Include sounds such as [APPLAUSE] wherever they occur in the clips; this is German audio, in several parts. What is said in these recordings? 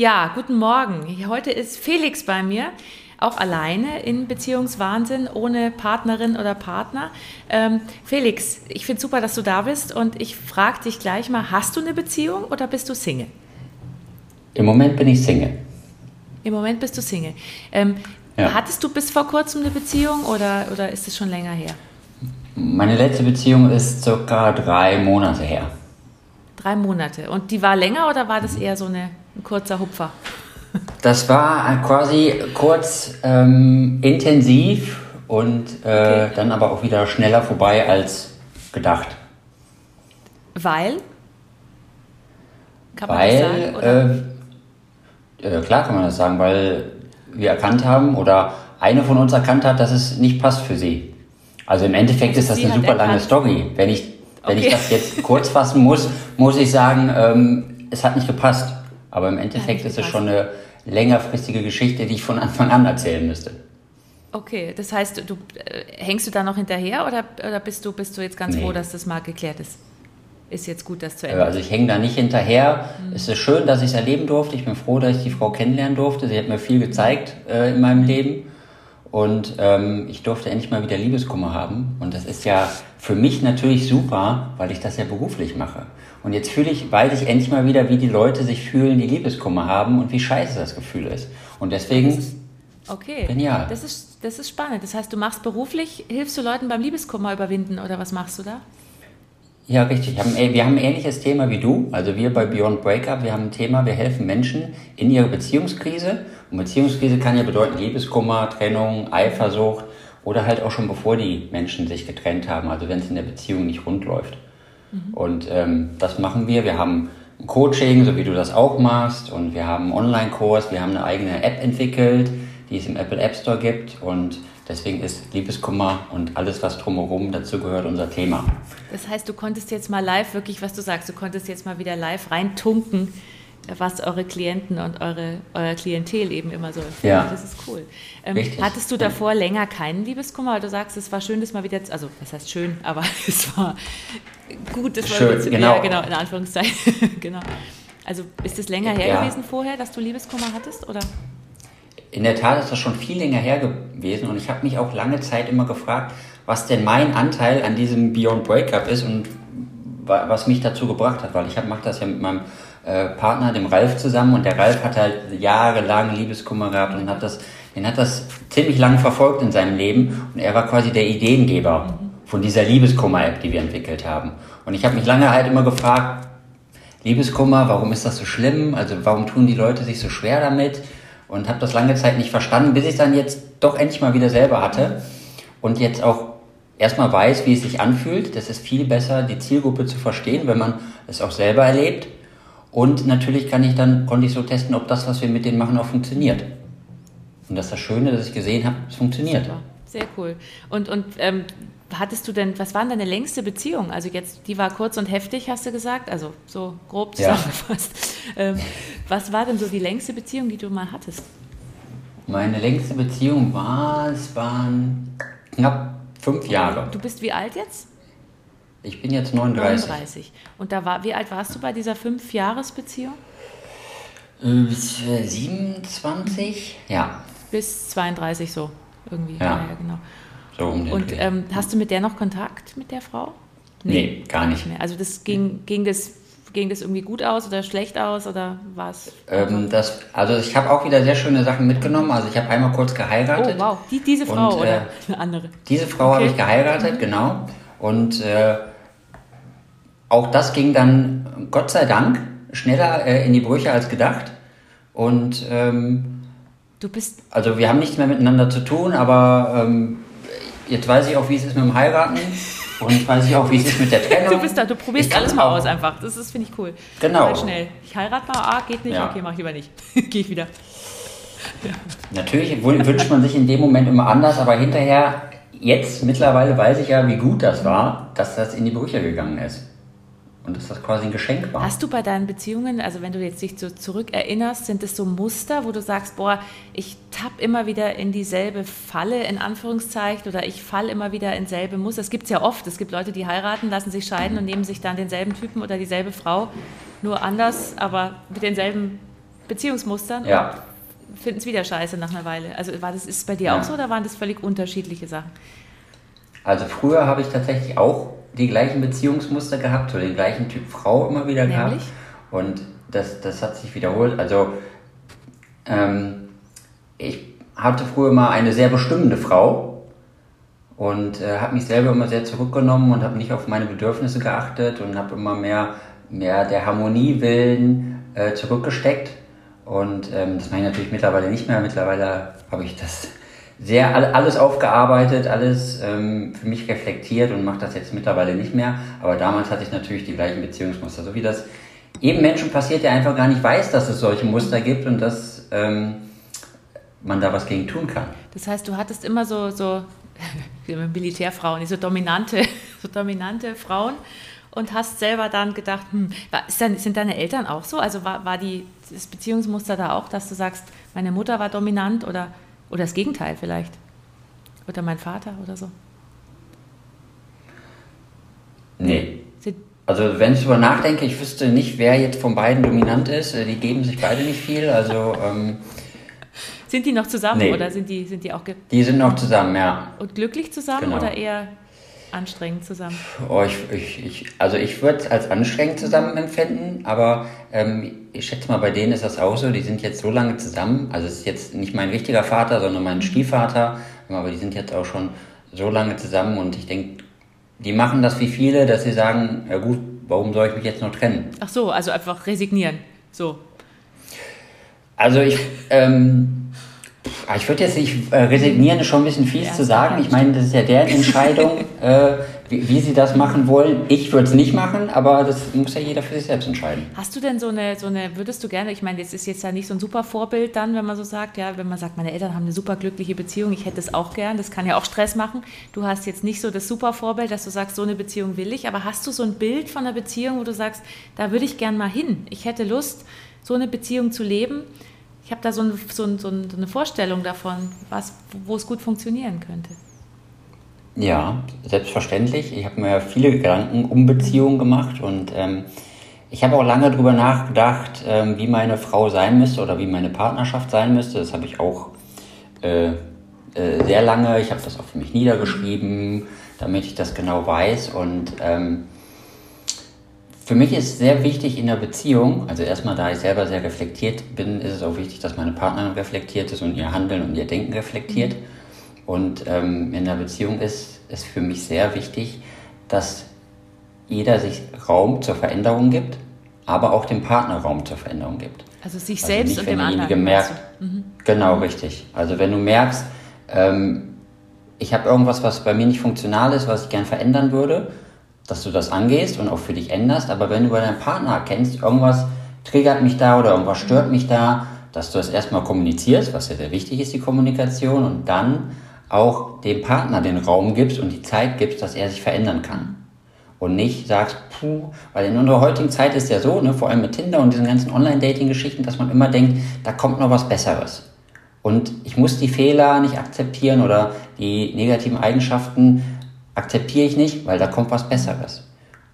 Ja, guten Morgen. Heute ist Felix bei mir, auch alleine in Beziehungswahnsinn, ohne Partnerin oder Partner. Ähm, Felix, ich finde super, dass du da bist und ich frage dich gleich mal, hast du eine Beziehung oder bist du Single? Im Moment bin ich Single. Im Moment bist du Single. Ähm, ja. Hattest du bis vor kurzem eine Beziehung oder, oder ist es schon länger her? Meine letzte Beziehung ist circa drei Monate her. Drei Monate. Und die war länger oder war das eher so eine, ein kurzer Hupfer? Das war quasi kurz ähm, intensiv und äh, okay. dann aber auch wieder schneller vorbei als gedacht. Weil? Kann man weil, das sagen? Äh, äh, klar kann man das sagen, weil wir erkannt haben oder eine von uns erkannt hat, dass es nicht passt für sie. Also im Endeffekt ist das eine super lange Story. Wenn ich, wenn okay. ich das jetzt kurz fassen muss, muss ich sagen, ähm, es hat nicht gepasst. Aber im Endeffekt ist es schon eine längerfristige Geschichte, die ich von Anfang an erzählen müsste. Okay, das heißt, du äh, hängst du da noch hinterher oder, oder bist, du, bist du jetzt ganz nee. froh, dass das mal geklärt ist? Ist jetzt gut, das zu Ende. Also ich hänge da nicht hinterher. Mhm. Es ist schön, dass ich es erleben durfte. Ich bin froh, dass ich die Frau kennenlernen durfte. Sie hat mir viel gezeigt äh, in meinem Leben. Und ähm, ich durfte endlich mal wieder Liebeskummer haben. Und das ist ja für mich natürlich super, weil ich das ja beruflich mache. Und jetzt fühle ich, weiß ich endlich mal wieder, wie die Leute sich fühlen, die Liebeskummer haben und wie scheiße das Gefühl ist. Und deswegen. Ist, okay. Genial. Das ist, das ist spannend. Das heißt, du machst beruflich, hilfst du Leuten beim Liebeskummer überwinden oder was machst du da? Ja, richtig. Wir haben ein ähnliches Thema wie du. Also wir bei Beyond Breakup, wir haben ein Thema, wir helfen Menschen in ihrer Beziehungskrise. Und Beziehungskrise kann ja bedeuten Liebeskummer, Trennung, Eifersucht oder halt auch schon bevor die Menschen sich getrennt haben, also wenn es in der Beziehung nicht rund läuft. Und ähm, das machen wir. Wir haben ein Coaching, so wie du das auch machst, und wir haben einen Online-Kurs, wir haben eine eigene App entwickelt, die es im Apple App Store gibt und deswegen ist Liebeskummer und alles, was drumherum dazu gehört, unser Thema. Das heißt, du konntest jetzt mal live, wirklich, was du sagst, du konntest jetzt mal wieder live reintunken, was eure Klienten und eure, euer Klientel eben immer so empfinden. Ja. Das ist cool. Ähm, hattest du davor länger keinen Liebeskummer, weil du sagst, es war schön, das mal wieder, also was heißt schön, [LAUGHS] aber es war gut, das war schön, zu, genau. Ja, genau, in Anführungszeichen, [LAUGHS] genau. Also ist es länger her ja. gewesen vorher, dass du Liebeskummer hattest, oder? In der Tat ist das schon viel länger her gewesen und ich habe mich auch lange Zeit immer gefragt, was denn mein Anteil an diesem Beyond Breakup ist und was mich dazu gebracht hat, weil ich mache das ja mit meinem äh, Partner, dem Ralf, zusammen und der Ralf hat halt jahrelang Liebeskummer gehabt und hat das, den hat das ziemlich lang verfolgt in seinem Leben und er war quasi der Ideengeber von dieser Liebeskummer-App, die wir entwickelt haben. Und ich habe mich lange halt immer gefragt, Liebeskummer, warum ist das so schlimm? Also warum tun die Leute sich so schwer damit? Und habe das lange Zeit nicht verstanden, bis ich dann jetzt doch endlich mal wieder selber hatte und jetzt auch erstmal weiß, wie es sich anfühlt. Das ist viel besser, die Zielgruppe zu verstehen, wenn man es auch selber erlebt. Und natürlich kann ich dann, konnte ich so testen, ob das, was wir mit denen machen, auch funktioniert. Und das ist das Schöne, dass ich gesehen habe, es funktioniert. Super. Sehr cool. Und, und ähm, hattest du denn, was war denn deine längste Beziehung? Also jetzt, die war kurz und heftig, hast du gesagt, also so grob zusammengefasst. Ja. Ähm, was war denn so die längste Beziehung, die du mal hattest? Meine längste Beziehung war, es waren knapp fünf Jahre. Du bist wie alt jetzt? Ich bin jetzt 39. 39. Und da war, wie alt warst du bei dieser Fünf-Jahres-Beziehung? Bis 27, ja. Bis 32 so, irgendwie. Ja, ja genau. So um den Und ähm, hast du mit der noch Kontakt, mit der Frau? Nee, nee gar nicht. Mehr. Also das ging, ging das ging das irgendwie gut aus oder schlecht aus oder war es? Ähm, das, also ich habe auch wieder sehr schöne Sachen mitgenommen. Also ich habe einmal kurz geheiratet. Oh wow, Die, diese Frau und, oder äh, [LAUGHS] eine andere? Diese Frau okay. habe ich geheiratet, genau. Und äh, auch das ging dann, Gott sei Dank, schneller äh, in die Brüche als gedacht. Und ähm, du bist. Also wir haben nichts mehr miteinander zu tun, aber ähm, jetzt weiß ich auch, wie es ist mit dem Heiraten. [LAUGHS] Und weiß ich auch, wie es ist mit der Trennung. Du bist da, du probierst alles mal aus einfach. Das ist, finde ich cool. Genau. Halt schnell. Ich heirate mal, ah, geht nicht, ja. okay, mach ich lieber nicht. [LAUGHS] Gehe ich wieder. Ja. [LAUGHS] Natürlich wünscht man sich in dem Moment immer anders, aber hinterher, jetzt mittlerweile weiß ich ja, wie gut das war, dass das in die Brüche gegangen ist und dass das quasi ein Geschenk war. Hast du bei deinen Beziehungen, also wenn du jetzt dich so zurückerinnerst, sind es so Muster, wo du sagst, boah, ich tapp immer wieder in dieselbe Falle, in Anführungszeichen, oder ich falle immer wieder in selbe Muster. Das gibt es ja oft. Es gibt Leute, die heiraten, lassen sich scheiden und nehmen sich dann denselben Typen oder dieselbe Frau, nur anders, aber mit denselben Beziehungsmustern ja. finden es wieder scheiße nach einer Weile. Also war das, ist es bei dir ja. auch so oder waren das völlig unterschiedliche Sachen? Also früher habe ich tatsächlich auch die gleichen Beziehungsmuster gehabt, so den gleichen Typ Frau immer wieder Nämlich? gehabt. Und das, das hat sich wiederholt. Also ähm, ich hatte früher mal eine sehr bestimmende Frau und äh, habe mich selber immer sehr zurückgenommen und habe nicht auf meine Bedürfnisse geachtet und habe immer mehr, mehr der Harmonie willen äh, zurückgesteckt. Und ähm, das mache ich natürlich mittlerweile nicht mehr. Mittlerweile habe ich das sehr alles aufgearbeitet, alles ähm, für mich reflektiert und mache das jetzt mittlerweile nicht mehr. Aber damals hatte ich natürlich die gleichen Beziehungsmuster, so wie das eben Menschen passiert, der einfach gar nicht weiß, dass es solche Muster gibt und dass ähm, man da was gegen tun kann. Das heißt, du hattest immer so, so [LAUGHS] Militärfrauen, so dominante, [LAUGHS] so dominante Frauen und hast selber dann gedacht, hm, dann, sind deine Eltern auch so? Also war, war die, das Beziehungsmuster da auch, dass du sagst, meine Mutter war dominant oder, oder das Gegenteil vielleicht? Oder mein Vater oder so? Nee. Sind also wenn ich darüber nachdenke, ich wüsste nicht, wer jetzt von beiden dominant ist. Äh, die geben sich beide nicht viel. Also ähm, sind die noch zusammen nee. oder sind die, sind die auch... Die sind noch zusammen, ja. Und glücklich zusammen genau. oder eher anstrengend zusammen? Oh, ich, ich, ich, also ich würde es als anstrengend zusammen empfinden, aber ähm, ich schätze mal, bei denen ist das auch so. Die sind jetzt so lange zusammen. Also es ist jetzt nicht mein richtiger Vater, sondern mein Stiefvater. Aber die sind jetzt auch schon so lange zusammen und ich denke, die machen das wie viele, dass sie sagen, ja gut, warum soll ich mich jetzt noch trennen? Ach so, also einfach resignieren. So. Also ich, ähm, ich würde jetzt nicht äh, resignieren, ist schon ein bisschen fies ja, zu sagen. Ich meine, das ist ja deren Entscheidung. [LAUGHS] äh, wie, wie, sie das machen wollen. Ich würde es nicht machen, aber das muss ja jeder für sich selbst entscheiden. Hast du denn so eine, so eine, würdest du gerne, ich meine, das ist jetzt ja nicht so ein super Vorbild dann, wenn man so sagt, ja, wenn man sagt, meine Eltern haben eine super glückliche Beziehung, ich hätte es auch gern, das kann ja auch Stress machen. Du hast jetzt nicht so das super Vorbild, dass du sagst, so eine Beziehung will ich, aber hast du so ein Bild von einer Beziehung, wo du sagst, da würde ich gern mal hin. Ich hätte Lust, so eine Beziehung zu leben. Ich habe da so, ein, so, ein, so eine Vorstellung davon, was, wo es gut funktionieren könnte. Ja, selbstverständlich. Ich habe mir viele Gedanken um Beziehungen gemacht und ähm, ich habe auch lange darüber nachgedacht, ähm, wie meine Frau sein müsste oder wie meine Partnerschaft sein müsste. Das habe ich auch äh, äh, sehr lange. Ich habe das auch für mich niedergeschrieben, damit ich das genau weiß. Und ähm, für mich ist sehr wichtig in der Beziehung, also erstmal, da ich selber sehr reflektiert bin, ist es auch wichtig, dass meine Partnerin reflektiert ist und ihr Handeln und ihr Denken reflektiert. Und ähm, in der Beziehung ist es für mich sehr wichtig, dass jeder sich Raum zur Veränderung gibt, aber auch dem Partner Raum zur Veränderung gibt. Also sich also selbst nicht, und dem anderen. Merkt, mhm. Genau, richtig. Also wenn du merkst, ähm, ich habe irgendwas, was bei mir nicht funktional ist, was ich gern verändern würde, dass du das angehst und auch für dich änderst. Aber wenn du bei deinem Partner erkennst, irgendwas triggert mich da oder irgendwas stört mich da, dass du das erstmal kommunizierst, was ja sehr wichtig ist, die Kommunikation, und dann auch dem Partner den Raum gibst und die Zeit gibst, dass er sich verändern kann. Und nicht sagst, puh, weil in unserer heutigen Zeit ist ja so, ne, vor allem mit Tinder und diesen ganzen Online-Dating-Geschichten, dass man immer denkt, da kommt noch was Besseres. Und ich muss die Fehler nicht akzeptieren oder die negativen Eigenschaften akzeptiere ich nicht, weil da kommt was Besseres.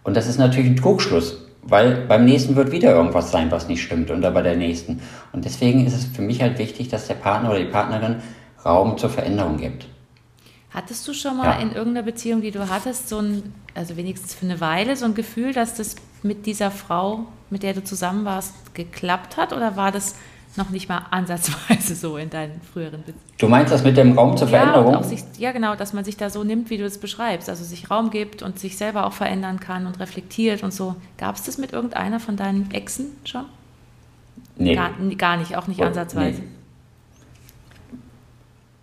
Und das ist natürlich ein Trugschluss, weil beim nächsten wird wieder irgendwas sein, was nicht stimmt oder bei der nächsten. Und deswegen ist es für mich halt wichtig, dass der Partner oder die Partnerin Raum zur Veränderung gibt. Hattest du schon mal ja. in irgendeiner Beziehung, die du hattest, so ein, also wenigstens für eine Weile, so ein Gefühl, dass das mit dieser Frau, mit der du zusammen warst, geklappt hat? Oder war das noch nicht mal ansatzweise so in deinen früheren Beziehungen? Du meinst das mit dem Raum zur ja, Veränderung? Sich, ja, genau, dass man sich da so nimmt, wie du es beschreibst. Also sich Raum gibt und sich selber auch verändern kann und reflektiert und so. Gab es das mit irgendeiner von deinen Exen schon? Nee. Gar, gar nicht, auch nicht ansatzweise. Nee.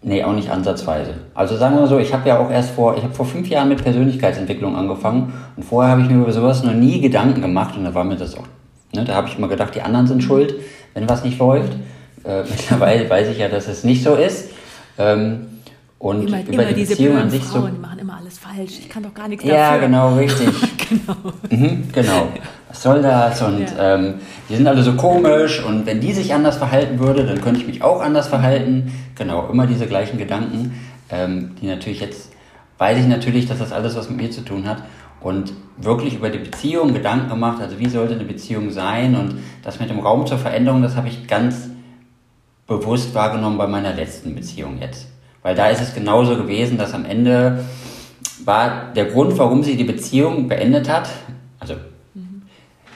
Nee, auch nicht ansatzweise. Also sagen wir so, ich habe ja auch erst vor, ich habe vor fünf Jahren mit Persönlichkeitsentwicklung angefangen und vorher habe ich mir über sowas noch nie Gedanken gemacht und da war mir das auch, ne, da habe ich immer gedacht, die anderen sind schuld, wenn was nicht läuft. Äh, [LAUGHS] mittlerweile weiß ich ja, dass es nicht so ist. Ähm, und immer, über immer die diese Beziehung an sich Frauen, so. Die machen immer alles falsch. Ich kann doch gar nichts dafür. Ja, genau, richtig. [LAUGHS] genau. Mhm, genau. Was soll das? Und ja. ähm, die sind alle so komisch und wenn die sich anders verhalten würde, dann könnte ich mich auch anders verhalten. Genau, immer diese gleichen Gedanken, ähm, die natürlich jetzt weiß ich natürlich, dass das alles was mit mir zu tun hat. Und wirklich über die Beziehung Gedanken gemacht, also wie sollte eine Beziehung sein und das mit dem Raum zur Veränderung, das habe ich ganz bewusst wahrgenommen bei meiner letzten Beziehung jetzt. Weil da ist es genauso gewesen, dass am Ende war der Grund, warum sie die Beziehung beendet hat, also mhm.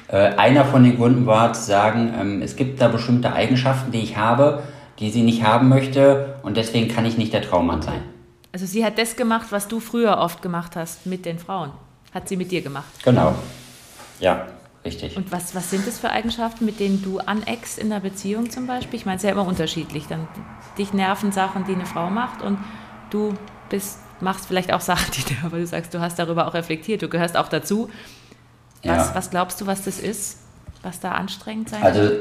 äh, einer von den Gründen war zu sagen, ähm, es gibt da bestimmte Eigenschaften, die ich habe, die sie nicht haben möchte und deswegen kann ich nicht der Traummann sein. Also sie hat das gemacht, was du früher oft gemacht hast mit den Frauen. Hat sie mit dir gemacht. Genau. Ja, richtig. Und was, was sind das für Eigenschaften, mit denen du aneckst in der Beziehung zum Beispiel? Ich meine, es ist ja immer unterschiedlich. Dann dich nerven Sachen, die eine Frau macht und du bist, machst vielleicht auch Sachen, [LAUGHS] die aber du sagst, du hast darüber auch reflektiert, du gehörst auch dazu. Was, ja. was glaubst du, was das ist, was da anstrengend sein also,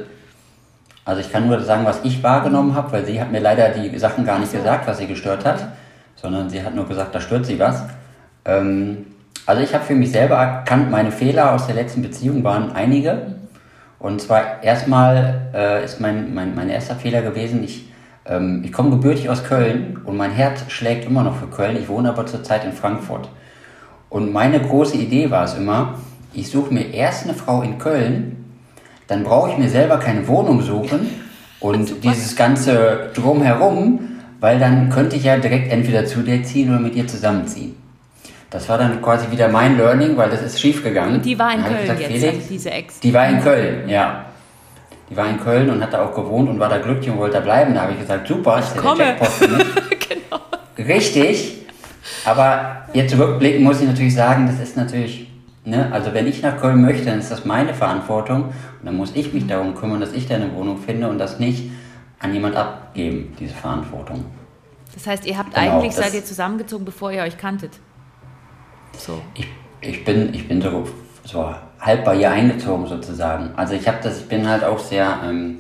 Also ich kann nur sagen, was ich wahrgenommen habe, weil sie hat mir leider die Sachen gar nicht so. gesagt, was sie gestört hat, sondern sie hat nur gesagt, da stört sie was. Ähm, also ich habe für mich selber erkannt, meine Fehler aus der letzten Beziehung waren einige. Und zwar erstmal äh, ist mein, mein, mein erster Fehler gewesen, ich, ähm, ich komme gebürtig aus Köln und mein Herz schlägt immer noch für Köln. Ich wohne aber zurzeit in Frankfurt. Und meine große Idee war es immer, ich suche mir erst eine Frau in Köln, dann brauche ich mir selber keine Wohnung suchen und dieses ganze drumherum, weil dann könnte ich ja direkt entweder zu dir ziehen oder mit ihr zusammenziehen. Das war dann quasi wieder mein Learning, weil das ist schief gegangen. Und die war in Köln gesagt, jetzt, Felix, diese Ex. Die war in Köln, ja. Die war in Köln und hat da auch gewohnt und war da glücklich und wollte da bleiben. Da habe ich gesagt, super, der Jackpot [LAUGHS] genau. Richtig. Aber jetzt rückblickend muss ich natürlich sagen, das ist natürlich, ne, also wenn ich nach Köln möchte, dann ist das meine Verantwortung und dann muss ich mich darum kümmern, dass ich da eine Wohnung finde und das nicht an jemand abgeben, diese Verantwortung. Das heißt, ihr habt genau, eigentlich, seid ihr zusammengezogen, bevor ihr euch kanntet? So. Ich, ich, bin, ich bin so, so halb bei ihr eingezogen sozusagen. Also ich habe das, ich bin halt auch sehr, ähm,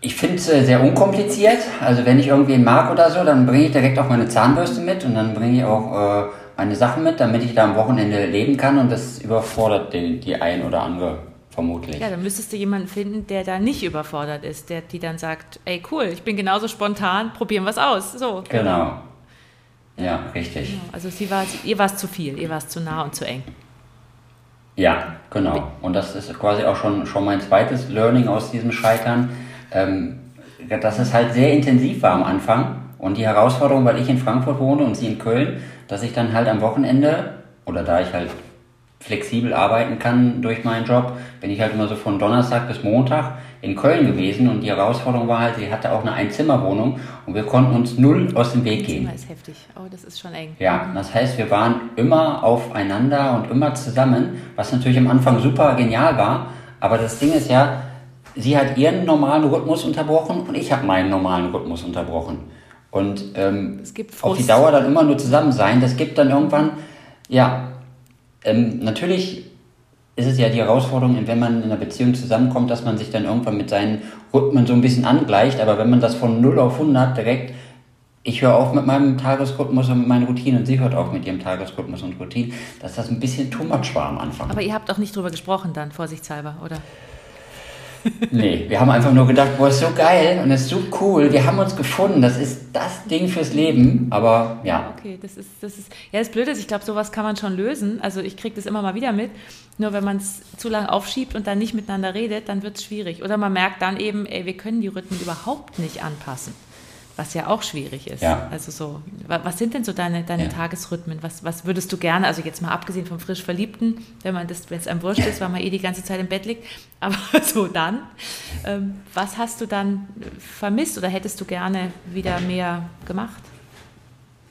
ich finde es äh, sehr unkompliziert. Also wenn ich irgendwen mag oder so, dann bringe ich direkt auch meine Zahnbürste mit und dann bringe ich auch äh, meine Sachen mit, damit ich da am Wochenende leben kann und das überfordert die, die ein oder andere vermutlich. Ja, dann müsstest du jemanden finden, der da nicht überfordert ist, der die dann sagt, ey cool, ich bin genauso spontan, probieren wir es aus. So. Genau. Ja, richtig. Genau. Also sie war, ihr war es zu viel, ihr war es zu nah und zu eng. Ja, genau. Und das ist quasi auch schon, schon mein zweites Learning aus diesem Scheitern, ähm, dass es halt sehr intensiv war am Anfang. Und die Herausforderung, weil ich in Frankfurt wohne und sie in Köln, dass ich dann halt am Wochenende, oder da ich halt flexibel arbeiten kann durch meinen Job, bin ich halt immer so von Donnerstag bis Montag in Köln gewesen und die Herausforderung war halt, sie hatte auch eine Einzimmerwohnung und wir konnten uns null aus dem Weg gehen. Das ist heftig. Oh, das ist schon eng. Ja, das heißt, wir waren immer aufeinander und immer zusammen, was natürlich am Anfang super genial war, aber das Ding ist ja, sie hat ihren normalen Rhythmus unterbrochen und ich habe meinen normalen Rhythmus unterbrochen. Und ähm, auf die Dauer dann immer nur zusammen sein, das gibt dann irgendwann, ja, ähm, natürlich ist es ja die Herausforderung, wenn man in einer Beziehung zusammenkommt, dass man sich dann irgendwann mit seinen Rhythmen so ein bisschen angleicht. Aber wenn man das von 0 auf 100 direkt, ich höre auf mit meinem Tagesrhythmus und mit meinen Routinen und sie hört auf mit ihrem Tagesrhythmus und Routinen, dass das ein bisschen too much war am Anfang. Aber ihr habt auch nicht drüber gesprochen dann, vorsichtshalber, oder? Nee, wir haben einfach nur gedacht, boah, ist so geil und ist so cool. Wir haben uns gefunden. Das ist das Ding fürs Leben. Aber ja. Okay, das ist, das ist, ja, das Blöde ist, ich glaube, sowas kann man schon lösen. Also ich kriege das immer mal wieder mit. Nur wenn man es zu lange aufschiebt und dann nicht miteinander redet, dann wird es schwierig. Oder man merkt dann eben, ey, wir können die Rhythmen überhaupt nicht anpassen was ja auch schwierig ist. Ja. Also so, was sind denn so deine, deine ja. Tagesrhythmen? Was, was würdest du gerne, also jetzt mal abgesehen vom frisch Verliebten, wenn man das, wenn es einem wurscht ist, weil man eh die ganze Zeit im Bett liegt, [LAUGHS] aber so dann, ähm, was hast du dann vermisst oder hättest du gerne wieder mehr gemacht?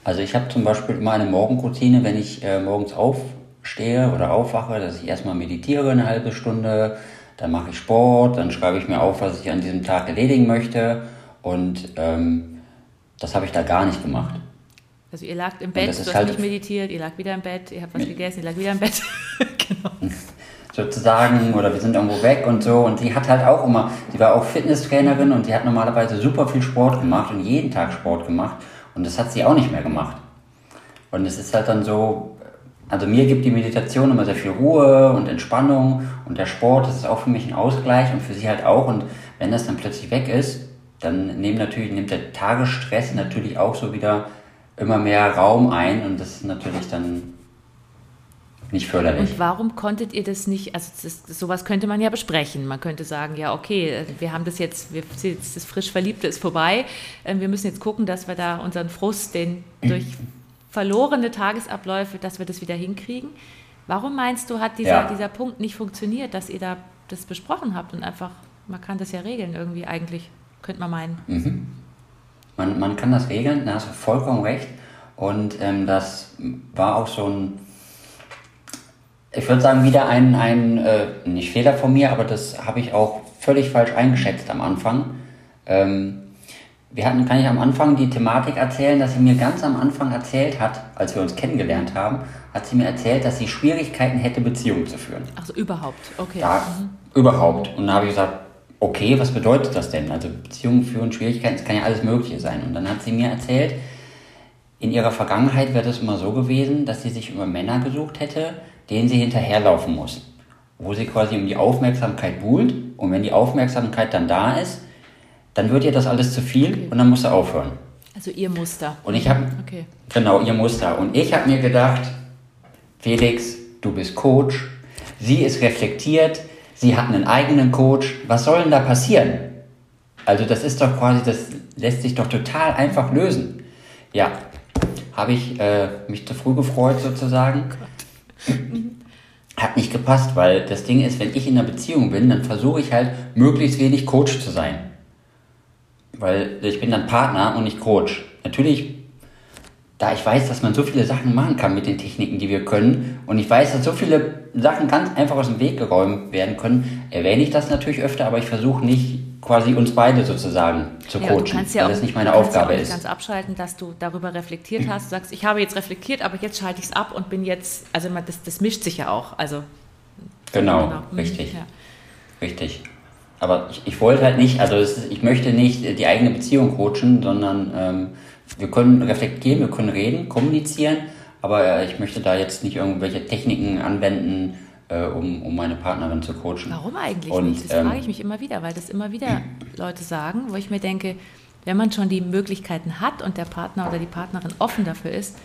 Also ich habe zum Beispiel immer eine Morgenroutine, wenn ich äh, morgens aufstehe oder aufwache, dass ich erstmal meditiere eine halbe Stunde, dann mache ich Sport, dann schreibe ich mir auf, was ich an diesem Tag erledigen möchte und ähm, das habe ich da gar nicht gemacht. Also ihr lagt im Bett, du hast halt nicht meditiert, ihr lagt wieder im Bett, ihr habt was gegessen, ihr lagt wieder im Bett. [LAUGHS] genau. Sozusagen, oder wir sind irgendwo weg und so. Und sie hat halt auch immer, sie war auch Fitnesstrainerin und sie hat normalerweise super viel Sport gemacht und jeden Tag Sport gemacht. Und das hat sie auch nicht mehr gemacht. Und es ist halt dann so, also mir gibt die Meditation immer sehr viel Ruhe und Entspannung und der Sport, das ist auch für mich ein Ausgleich und für sie halt auch. Und wenn das dann plötzlich weg ist, dann nehmen natürlich, nimmt der Tagesstress natürlich auch so wieder immer mehr Raum ein und das ist natürlich dann nicht förderlich. Und warum konntet ihr das nicht, also das, sowas könnte man ja besprechen. Man könnte sagen, ja, okay, wir haben das jetzt, wir, jetzt das frisch Verliebte ist vorbei. Ähm, wir müssen jetzt gucken, dass wir da unseren Frust, den durch verlorene Tagesabläufe, dass wir das wieder hinkriegen. Warum meinst du, hat dieser, ja. dieser Punkt nicht funktioniert, dass ihr da das besprochen habt und einfach, man kann das ja regeln irgendwie eigentlich, könnte man meinen. Mhm. Man, man kann das regeln, da hast du vollkommen recht. Und ähm, das war auch so ein, ich würde sagen, wieder ein, ein äh, nicht Fehler von mir, aber das habe ich auch völlig falsch eingeschätzt am Anfang. Ähm, wir hatten, kann ich am Anfang die Thematik erzählen, dass sie mir ganz am Anfang erzählt hat, als wir uns kennengelernt haben, hat sie mir erzählt, dass sie Schwierigkeiten hätte, Beziehungen zu führen. Also überhaupt, okay. Da, mhm. Überhaupt. Und dann habe ich gesagt, okay, was bedeutet das denn? Also Beziehungen führen, Schwierigkeiten, es kann ja alles Mögliche sein. Und dann hat sie mir erzählt, in ihrer Vergangenheit wäre das immer so gewesen, dass sie sich immer Männer gesucht hätte, denen sie hinterherlaufen muss. Wo sie quasi um die Aufmerksamkeit buhlt. Und wenn die Aufmerksamkeit dann da ist, dann wird ihr das alles zu viel okay. und dann muss sie aufhören. Also ihr Muster. Und ich habe, okay. genau, ihr Muster. Und ich habe mir gedacht, Felix, du bist Coach, sie ist reflektiert, sie hat einen eigenen Coach, was soll denn da passieren? Also das ist doch quasi, das lässt sich doch total einfach lösen. Ja, habe ich äh, mich zu früh gefreut sozusagen. Oh [LAUGHS] hat nicht gepasst, weil das Ding ist, wenn ich in einer Beziehung bin, dann versuche ich halt möglichst wenig Coach zu sein. Weil ich bin dann Partner und nicht Coach. Natürlich, da ich weiß, dass man so viele Sachen machen kann mit den Techniken, die wir können, und ich weiß, dass so viele Sachen ganz einfach aus dem Weg geräumt werden können, erwähne ich das natürlich öfter, aber ich versuche nicht quasi uns beide sozusagen zu ja, coachen, ja weil das nicht meine Aufgabe ja auch ist. ganz abschalten, dass du darüber reflektiert hast. Du sagst, ich habe jetzt reflektiert, aber jetzt schalte ich es ab und bin jetzt, also das, das mischt sich ja auch. Also genau, genau. Mhm, richtig, ja. richtig. Aber ich, ich wollte halt nicht, also ist, ich möchte nicht die eigene Beziehung coachen, sondern ähm, wir können reflektieren, wir können reden, kommunizieren, aber äh, ich möchte da jetzt nicht irgendwelche Techniken anwenden, äh, um, um meine Partnerin zu coachen. Warum eigentlich Und, nicht? Das ähm, frage ich mich immer wieder, weil das immer wieder Leute sagen, wo ich mir denke, wenn man schon die Möglichkeiten hat und der Partner oder die Partnerin offen dafür ist,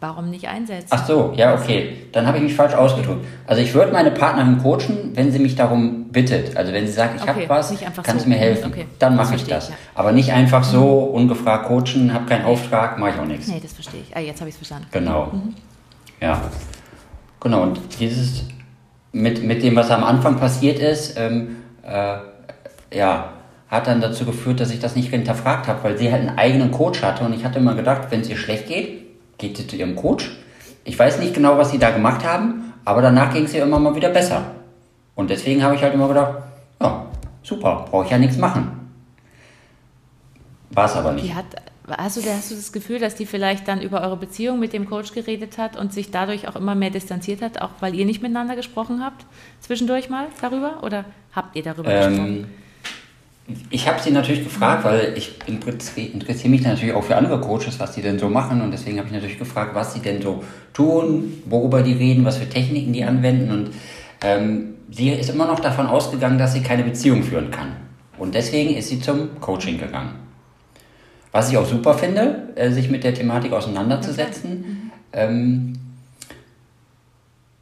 warum nicht einsetzen? Ach so, ja, okay. Dann habe ich mich falsch ausgedrückt. Also ich würde meine Partnerin coachen, wenn sie mich darum bittet. Also wenn sie sagt, ich okay, habe was, kannst du so. mir helfen, okay. dann mache ich das. Ich, ja. Aber nicht einfach so mhm. ungefragt coachen, habe keinen Auftrag, mache ich auch nichts. Nee, das verstehe ich. Ah, jetzt habe ich es verstanden. Genau. Mhm. Ja. Genau, und dieses mit, mit dem, was am Anfang passiert ist, ähm, äh, ja, hat dann dazu geführt, dass ich das nicht hinterfragt habe, weil sie halt einen eigenen Coach hatte und ich hatte immer gedacht, wenn es ihr schlecht geht, geht sie zu ihrem Coach. Ich weiß nicht genau, was sie da gemacht haben, aber danach ging es ihr immer mal wieder besser. Und deswegen habe ich halt immer gedacht, ja, super, brauche ich ja nichts machen. War es aber nicht. Hat, hast, du, hast du das Gefühl, dass die vielleicht dann über eure Beziehung mit dem Coach geredet hat und sich dadurch auch immer mehr distanziert hat, auch weil ihr nicht miteinander gesprochen habt, zwischendurch mal darüber? Oder habt ihr darüber ähm, gesprochen? Ich habe sie natürlich gefragt, weil ich interessiere mich natürlich auch für andere Coaches, was die denn so machen. Und deswegen habe ich natürlich gefragt, was sie denn so tun, worüber die reden, was für Techniken die anwenden. Und ähm, sie ist immer noch davon ausgegangen, dass sie keine Beziehung führen kann. Und deswegen ist sie zum Coaching gegangen. Was ich auch super finde, äh, sich mit der Thematik auseinanderzusetzen. Ähm,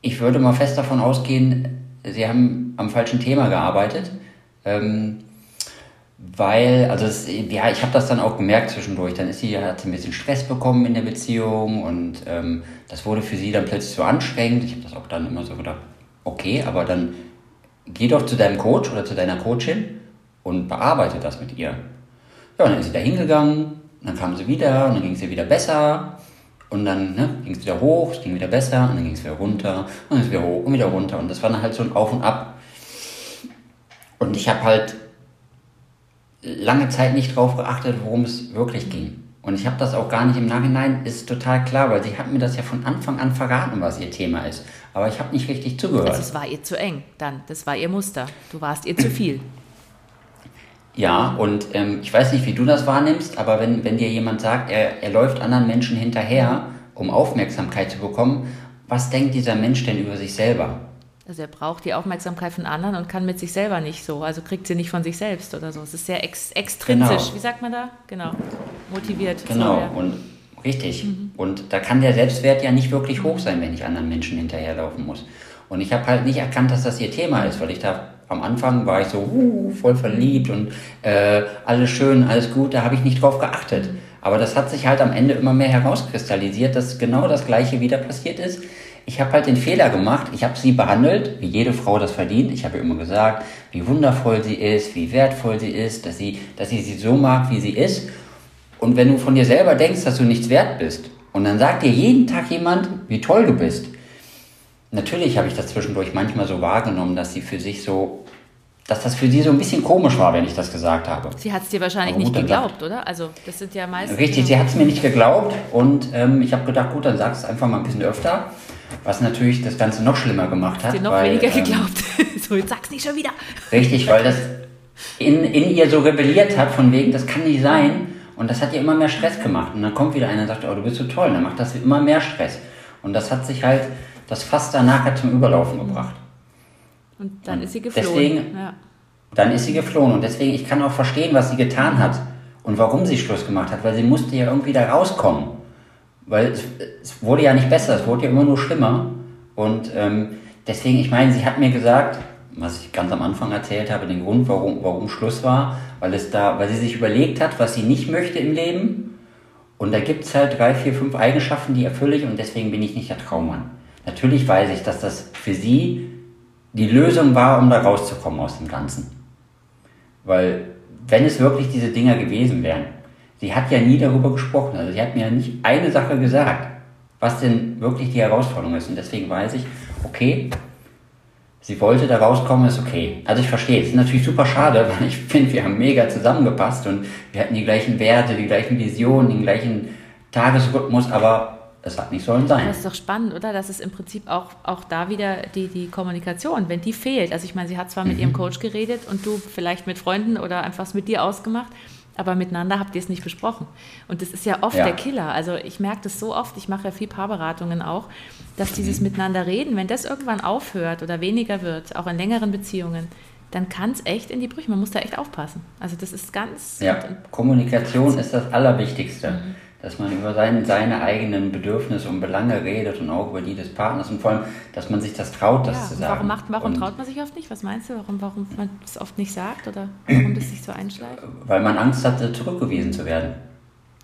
ich würde mal fest davon ausgehen, sie haben am falschen Thema gearbeitet. Ähm, weil, also es, ja, ich habe das dann auch gemerkt zwischendurch. Dann ist sie, hat sie ein bisschen Stress bekommen in der Beziehung und ähm, das wurde für sie dann plötzlich so anstrengend. Ich habe das auch dann immer so gedacht, okay, aber dann geh doch zu deinem Coach oder zu deiner Coachin und bearbeite das mit ihr. Ja, und dann ist sie da hingegangen, dann kam sie wieder und dann ging es ihr wieder besser. Und dann ne, ging es wieder hoch, es ging wieder besser und dann ging es wieder runter und dann ist wieder hoch und wieder runter. Und das war dann halt so ein Auf und Ab. Und ich habe halt lange Zeit nicht darauf geachtet, worum es wirklich ging. Und ich habe das auch gar nicht im Nachhinein, ist total klar, weil sie hat mir das ja von Anfang an verraten, was ihr Thema ist. Aber ich habe nicht richtig zugehört. Also es war ihr zu eng dann, das war ihr Muster. Du warst ihr zu viel. Ja, und ähm, ich weiß nicht, wie du das wahrnimmst, aber wenn, wenn dir jemand sagt, er, er läuft anderen Menschen hinterher, um Aufmerksamkeit zu bekommen, was denkt dieser Mensch denn über sich selber? Also er braucht die Aufmerksamkeit von anderen und kann mit sich selber nicht so, also kriegt sie nicht von sich selbst oder so. Es ist sehr ex extrinsisch, genau. wie sagt man da? Genau, motiviert. Genau, so, ja. und Richtig. Mhm. Und da kann der Selbstwert ja nicht wirklich hoch sein, wenn ich anderen Menschen hinterherlaufen muss. Und ich habe halt nicht erkannt, dass das ihr Thema ist, weil ich da am Anfang war ich so uh, voll verliebt und äh, alles schön, alles gut, da habe ich nicht drauf geachtet. Aber das hat sich halt am Ende immer mehr herauskristallisiert, dass genau das gleiche wieder passiert ist. Ich habe halt den Fehler gemacht, ich habe sie behandelt, wie jede Frau das verdient. Ich habe ihr immer gesagt, wie wundervoll sie ist, wie wertvoll sie ist, dass sie, dass ich sie so mag, wie sie ist. Und wenn du von dir selber denkst, dass du nichts wert bist, und dann sagt dir jeden Tag jemand, wie toll du bist, Natürlich habe ich das zwischendurch manchmal so wahrgenommen, dass sie für sich so, dass das für sie so ein bisschen komisch war, wenn ich das gesagt habe. Sie hat es dir wahrscheinlich gut, nicht geglaubt, oder? Also das sind ja meistens... Richtig, sie hat es mir nicht geglaubt und ähm, ich habe gedacht, gut, dann sag es einfach mal ein bisschen öfter. Was natürlich das Ganze noch schlimmer gemacht hat. Sie noch weil, weniger ähm, geglaubt. [LAUGHS] so, jetzt sag's nicht schon wieder. Richtig, weil das in, in ihr so rebelliert hat, von wegen, das kann nicht sein. Und das hat ihr immer mehr Stress gemacht. Und dann kommt wieder einer und sagt, oh, du bist so toll. Und dann macht das immer mehr Stress. Und das hat sich halt das Fass danach hat zum Überlaufen gebracht. Und dann und ist sie geflohen. Deswegen, ja. Dann ist sie geflohen. Und deswegen, ich kann auch verstehen, was sie getan hat und warum sie Schluss gemacht hat, weil sie musste ja irgendwie da rauskommen. Weil es, es wurde ja nicht besser, es wurde ja immer nur schlimmer. Und ähm, deswegen, ich meine, sie hat mir gesagt, was ich ganz am Anfang erzählt habe, den Grund, warum, warum Schluss war, weil es da, weil sie sich überlegt hat, was sie nicht möchte im Leben. Und da gibt es halt drei, vier, fünf Eigenschaften, die erfülle ich und deswegen bin ich nicht der Traummann. Natürlich weiß ich, dass das für sie die Lösung war, um da rauszukommen aus dem Ganzen. Weil, wenn es wirklich diese Dinger gewesen wären, sie hat ja nie darüber gesprochen, also sie hat mir ja nicht eine Sache gesagt, was denn wirklich die Herausforderung ist. Und deswegen weiß ich, okay, sie wollte da rauskommen, ist okay. Also ich verstehe, es ist natürlich super schade, [LAUGHS] weil ich finde, wir haben mega zusammengepasst und wir hatten die gleichen Werte, die gleichen Visionen, den gleichen Tagesrhythmus, aber das hat nicht sollen sein. Das ist doch spannend, oder? Das ist im Prinzip auch, auch da wieder die, die Kommunikation, wenn die fehlt. Also ich meine, sie hat zwar mit mhm. ihrem Coach geredet und du vielleicht mit Freunden oder einfach mit dir ausgemacht, aber miteinander habt ihr es nicht besprochen. Und das ist ja oft ja. der Killer. Also ich merke das so oft, ich mache ja viel Paarberatungen auch, dass dieses mhm. Miteinander reden, wenn das irgendwann aufhört oder weniger wird, auch in längeren Beziehungen, dann kann es echt in die Brüche. Man muss da echt aufpassen. Also das ist ganz... Ja, Kommunikation ist das Allerwichtigste. Mhm dass man über sein, seine eigenen Bedürfnisse und Belange redet und auch über die des Partners und vor allem, dass man sich das traut, das ja, zu sagen. Warum, macht, warum traut man sich oft nicht? Was meinst du, warum, warum man das oft nicht sagt oder [CLEARS THROAT] warum das sich so einschleicht? Weil man Angst hatte, zurückgewiesen zu werden.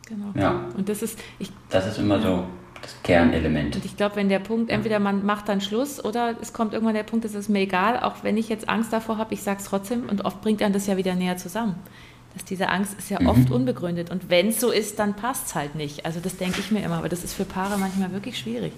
Genau. Ja. Und das ist, ich, das ist immer so das Kernelement. Und ich glaube, wenn der Punkt, entweder man macht dann Schluss oder es kommt irgendwann der Punkt, es ist mir egal, auch wenn ich jetzt Angst davor habe, ich sage es trotzdem und oft bringt dann das ja wieder näher zusammen dass diese Angst ist ja mhm. oft unbegründet. Und wenn es so ist, dann passt es halt nicht. Also das denke ich mir immer, aber das ist für Paare manchmal wirklich schwierig.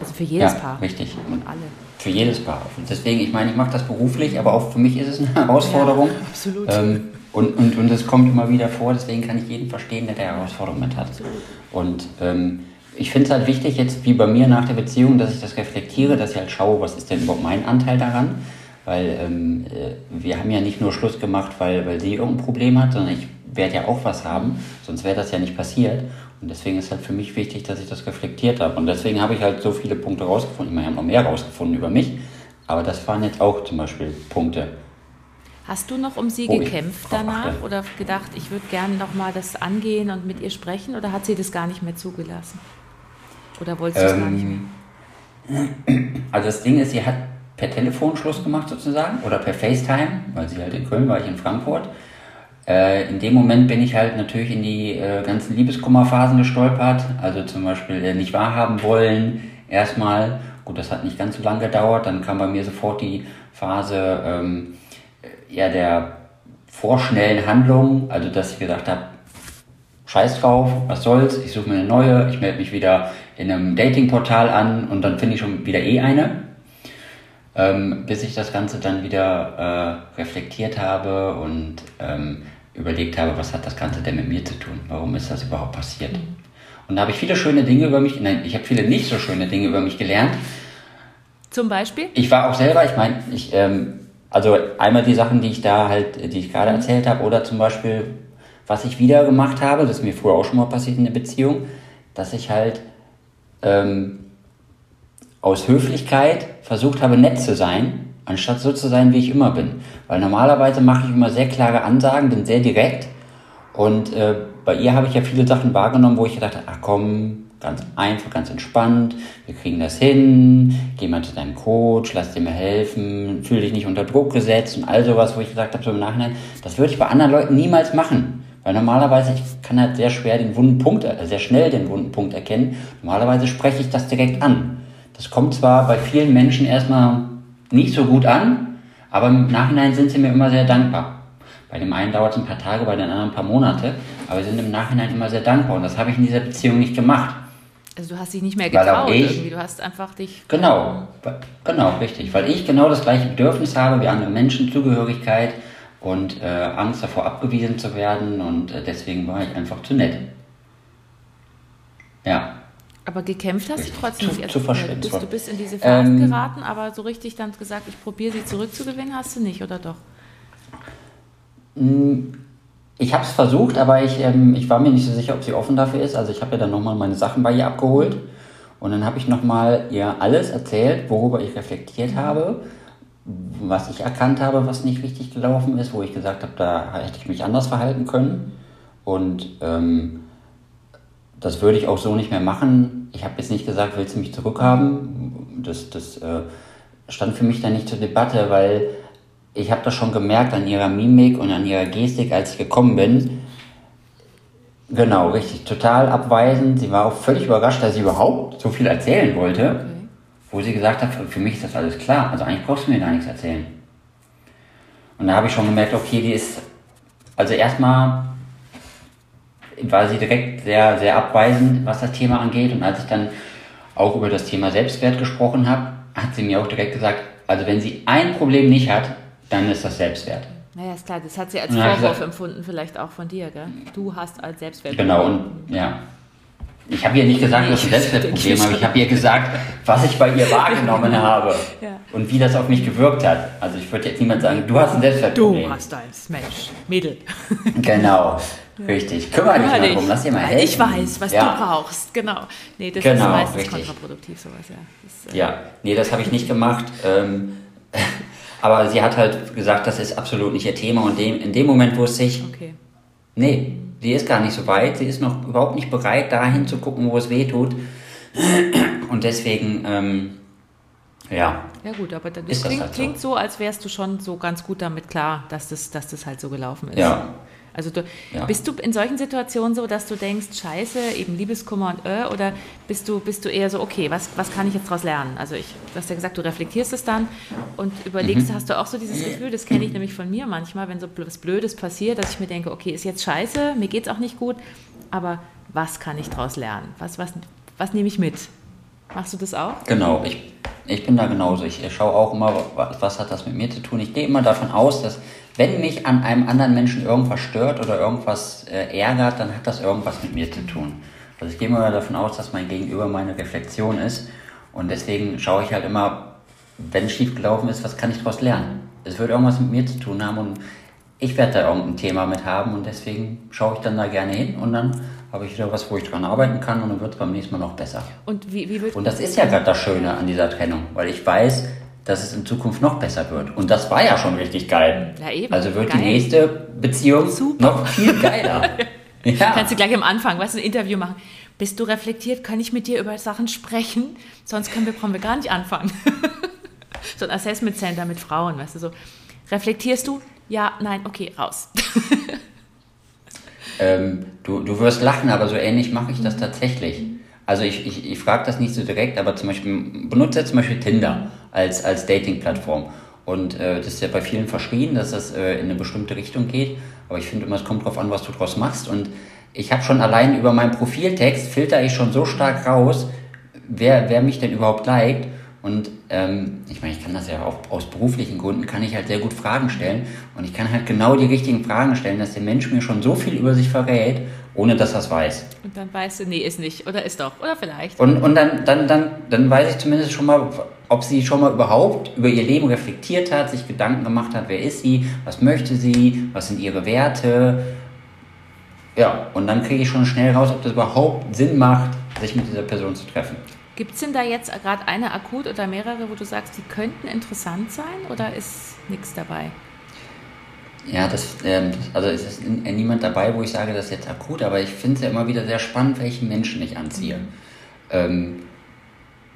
Also für jedes ja, Paar. Richtig. Und alle. Für jedes Paar. Und deswegen, ich meine, ich mache das beruflich, aber auch für mich ist es eine [LAUGHS] Herausforderung. Ja, absolut. Ähm, und, und, und es kommt immer wieder vor, deswegen kann ich jeden verstehen, der da Herausforderungen mit hat. Absolut. Und ähm, ich finde es halt wichtig, jetzt wie bei mir nach der Beziehung, dass ich das reflektiere, dass ich halt schaue, was ist denn überhaupt mein Anteil daran weil ähm, äh, wir haben ja nicht nur Schluss gemacht, weil, weil sie irgendein Problem hat, sondern ich werde ja auch was haben, sonst wäre das ja nicht passiert. Und deswegen ist halt für mich wichtig, dass ich das reflektiert habe. Und deswegen habe ich halt so viele Punkte rausgefunden. Ich meine, ich habe noch mehr rausgefunden über mich, aber das waren jetzt auch zum Beispiel Punkte. Hast du noch um sie gekämpft danach achte. oder gedacht, ich würde gerne nochmal das angehen und mit ihr sprechen oder hat sie das gar nicht mehr zugelassen? Oder wolltest du es ähm, gar nicht mehr? [CLEARS THROAT] Also das Ding ist, sie hat per Telefon Schluss gemacht sozusagen oder per FaceTime, weil sie halt in Köln war, ich in Frankfurt. Äh, in dem Moment bin ich halt natürlich in die äh, ganzen Liebeskummerphasen gestolpert, also zum Beispiel äh, nicht wahrhaben wollen, erstmal, gut, das hat nicht ganz so lange gedauert, dann kam bei mir sofort die Phase ähm, ja, der vorschnellen Handlung, also dass ich gedacht habe, scheiß drauf, was soll's, ich suche mir eine neue, ich melde mich wieder in einem Datingportal an und dann finde ich schon wieder eh eine ähm, bis ich das Ganze dann wieder äh, reflektiert habe und ähm, überlegt habe, was hat das Ganze denn mit mir zu tun? Warum ist das überhaupt passiert? Mhm. Und da habe ich viele schöne Dinge über mich, nein, ich habe viele nicht so schöne Dinge über mich gelernt. Zum Beispiel? Ich war auch selber, ich meine, ich, ähm, also einmal die Sachen, die ich da halt, die ich gerade mhm. erzählt habe, oder zum Beispiel, was ich wieder gemacht habe, das ist mir früher auch schon mal passiert in der Beziehung, dass ich halt ähm, aus Höflichkeit versucht habe, nett zu sein, anstatt so zu sein, wie ich immer bin. Weil normalerweise mache ich immer sehr klare Ansagen, bin sehr direkt Und äh, bei ihr habe ich ja viele Sachen wahrgenommen, wo ich gedacht habe, ach komm, ganz einfach, ganz entspannt, wir kriegen das hin, geh mal zu deinem Coach, lass dir mal helfen, fühl dich nicht unter Druck gesetzt und all sowas, wo ich gesagt habe, so im Nachhinein, das würde ich bei anderen Leuten niemals machen. Weil normalerweise, ich kann halt sehr schwer den wunden Punkt, äh, sehr schnell den wunden Punkt erkennen. Normalerweise spreche ich das direkt an. Das kommt zwar bei vielen Menschen erstmal nicht so gut an, aber im Nachhinein sind sie mir immer sehr dankbar. Bei dem einen dauert es ein paar Tage, bei den anderen ein paar Monate, aber sie sind im Nachhinein immer sehr dankbar und das habe ich in dieser Beziehung nicht gemacht. Also du hast dich nicht mehr getraut ich, irgendwie, du hast einfach dich... Genau, genau, richtig. Weil ich genau das gleiche Bedürfnis habe wie andere Menschen, Zugehörigkeit und äh, Angst davor abgewiesen zu werden und äh, deswegen war ich einfach zu nett. Ja. Aber gekämpft hast du trotzdem zu, nicht. Zu bist, du bist in diese Phase ähm, geraten, aber so richtig dann gesagt, ich probiere sie zurückzugewinnen, hast du nicht, oder doch? Hm, ich habe es versucht, aber ich, ähm, ich war mir nicht so sicher, ob sie offen dafür ist. Also ich habe ja dann nochmal meine Sachen bei ihr abgeholt und dann habe ich nochmal ihr alles erzählt, worüber ich reflektiert habe was ich erkannt habe, was nicht richtig gelaufen ist, wo ich gesagt habe, da hätte ich mich anders verhalten können. Und ähm, das würde ich auch so nicht mehr machen. Ich habe jetzt nicht gesagt, willst du mich zurückhaben? Das, das äh, stand für mich dann nicht zur Debatte, weil ich habe das schon gemerkt an ihrer Mimik und an ihrer Gestik, als ich gekommen bin. Genau, richtig, total abweisend. Sie war auch völlig überrascht, dass ich überhaupt so viel erzählen wollte wo sie gesagt hat, für mich ist das alles klar, also eigentlich brauchst du mir gar nichts erzählen. Und da habe ich schon gemerkt, okay, die ist, also erstmal war sie direkt sehr, sehr abweisend, was das Thema angeht. Und als ich dann auch über das Thema Selbstwert gesprochen habe, hat sie mir auch direkt gesagt, also wenn sie ein Problem nicht hat, dann ist das Selbstwert. Naja, ist klar, das hat sie als Vorwurf gesagt, empfunden, vielleicht auch von dir, gell? Du hast als Selbstwert. Genau, und ja. Ich habe ihr nicht gesagt, dass ich ein [LAUGHS] Selbstwertproblem habe. Ich habe ihr gesagt, was ich bei ihr wahrgenommen [LAUGHS] habe ja. und wie das auf mich gewirkt hat. Also ich würde jetzt niemand sagen, du hast ein Selbstwertproblem. Du hast eins, Mensch, Mädel. [LAUGHS] Genau. Richtig. Kümmere dich mal drum, lass dir mal helfen. Ich weiß, was ja. du brauchst, genau. Nee, das genau, ist meistens richtig. kontraproduktiv, sowas, ja. Das, äh ja, nee, das habe ich nicht gemacht. Ähm, [LAUGHS] aber sie hat halt gesagt, das ist absolut nicht ihr Thema und in dem Moment wusste ich, okay. nee, die ist gar nicht so weit, sie ist noch überhaupt nicht bereit, dahin zu gucken, wo es weh tut. [CLEARS THROAT] Und deswegen, ähm, ja. Ja gut, aber das, das klingt, halt so. klingt, so. als wärst du schon so ganz gut damit klar, dass das, dass das halt so gelaufen ist. Ja, also du, ja. bist du in solchen Situationen so, dass du denkst, scheiße, eben Liebeskummer und äh, oder bist du, bist du eher so, okay, was, was kann ich jetzt daraus lernen? Also ich, du hast ja gesagt, du reflektierst es dann und überlegst, mhm. hast du auch so dieses Gefühl, das kenne ich nämlich von mir manchmal, wenn so was Blödes passiert, dass ich mir denke, okay, ist jetzt scheiße, mir geht es auch nicht gut, aber was kann ich daraus lernen? Was, was, was nehme ich mit? Machst du das auch? Genau, ich, ich bin da genauso. Ich schaue auch immer, was, was hat das mit mir zu tun. Ich gehe immer davon aus, dass wenn mich an einem anderen Menschen irgendwas stört oder irgendwas äh, ärgert, dann hat das irgendwas mit mir zu tun. Also ich gehe mal davon aus, dass mein Gegenüber meine Reflexion ist. Und deswegen schaue ich halt immer, wenn es schief gelaufen ist, was kann ich daraus lernen? Es wird irgendwas mit mir zu tun haben und ich werde da irgendein Thema mit haben und deswegen schaue ich dann da gerne hin und dann habe ich wieder was, wo ich dran arbeiten kann und dann wird es beim nächsten Mal noch besser. Und, wie, wie und das ist ja gerade das Schöne an dieser Trennung, weil ich weiß, dass es in Zukunft noch besser wird. Und das war ja schon richtig geil. Ja, eben. Also wird Geil. die nächste Beziehung Super. noch viel geiler. [LAUGHS] ja. Kannst du gleich am Anfang, was ein Interview machen. Bist du reflektiert? Kann ich mit dir über Sachen sprechen? Sonst können wir, brauchen wir gar nicht anfangen. [LAUGHS] so ein Assessment Center mit Frauen, weißt du so. Reflektierst du? Ja, nein, okay, raus. [LAUGHS] ähm, du, du wirst lachen, aber so ähnlich mache ich das tatsächlich. Also ich, ich, ich frage das nicht so direkt, aber zum Beispiel benutze zum Beispiel Tinder als, als Dating-Plattform. Und äh, das ist ja bei vielen verschrien, dass das äh, in eine bestimmte Richtung geht. Aber ich finde immer, es kommt darauf an, was du draus machst. Und ich habe schon allein über meinen Profiltext filter ich schon so stark raus, wer, wer mich denn überhaupt liked. Und ähm, ich meine, ich kann das ja auch aus beruflichen Gründen, kann ich halt sehr gut Fragen stellen. Und ich kann halt genau die richtigen Fragen stellen, dass der Mensch mir schon so viel über sich verrät, ohne dass er es weiß. Und dann weißt du, nee, ist nicht. Oder ist doch. Oder vielleicht. Und, und dann, dann, dann, dann weiß ich zumindest schon mal, ob sie schon mal überhaupt über ihr Leben reflektiert hat, sich Gedanken gemacht hat, wer ist sie, was möchte sie, was sind ihre Werte. Ja, und dann kriege ich schon schnell raus, ob das überhaupt Sinn macht, sich mit dieser Person zu treffen. Gibt es denn da jetzt gerade eine akut oder mehrere, wo du sagst, die könnten interessant sein oder ist nichts dabei? Ja, das, ähm, also es ist niemand dabei, wo ich sage, das ist jetzt akut, aber ich finde es ja immer wieder sehr spannend, welche Menschen ich anziehe. Mhm. Ähm,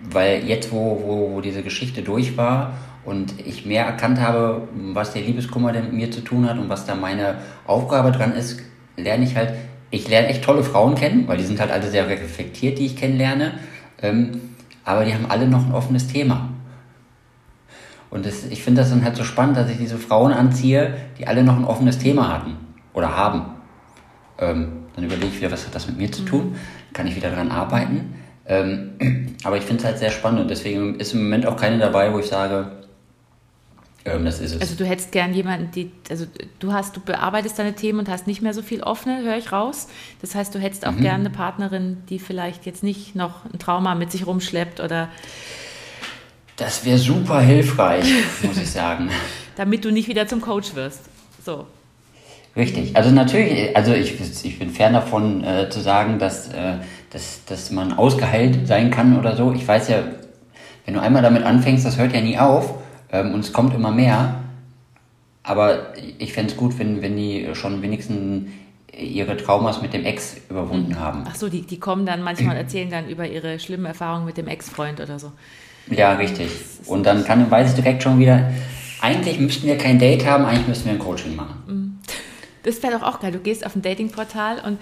weil jetzt, wo, wo, wo diese Geschichte durch war und ich mehr erkannt habe, was der Liebeskummer denn mit mir zu tun hat und was da meine Aufgabe dran ist, lerne ich halt, ich lerne echt tolle Frauen kennen, weil die sind halt alle sehr reflektiert, die ich kennenlerne, ähm, aber die haben alle noch ein offenes Thema. Und das, ich finde das dann halt so spannend, dass ich diese Frauen anziehe, die alle noch ein offenes Thema hatten oder haben. Ähm, dann überlege ich wieder, was hat das mit mir zu tun? Kann ich wieder daran arbeiten? Ähm, aber ich finde es halt sehr spannend und deswegen ist im Moment auch keine dabei, wo ich sage, ähm, das ist es. Also du hättest gern jemanden, die, also du hast, du bearbeitest deine Themen und hast nicht mehr so viel offene, höre ich raus. Das heißt, du hättest auch mhm. gern eine Partnerin, die vielleicht jetzt nicht noch ein Trauma mit sich rumschleppt oder das wäre super hilfreich, muss ich sagen. [LAUGHS] Damit du nicht wieder zum Coach wirst. So. Richtig. Also natürlich, also ich, ich bin fern davon äh, zu sagen, dass, äh, dass, dass man ausgeheilt sein kann oder so. Ich weiß ja, wenn du einmal damit anfängst, das hört ja nie auf ähm, und es kommt immer mehr. Aber ich fände es gut, wenn, wenn die schon wenigstens ihre Traumas mit dem Ex überwunden mhm. haben. Ach so, die, die kommen dann manchmal, erzählen dann über ihre schlimmen Erfahrungen mit dem Ex-Freund oder so. Ja, richtig. Und dann kann, weiß ich direkt schon wieder, eigentlich müssten wir kein Date haben, eigentlich müssten wir ein Coaching machen. Mhm. Das wäre doch auch geil. Du gehst auf ein Datingportal und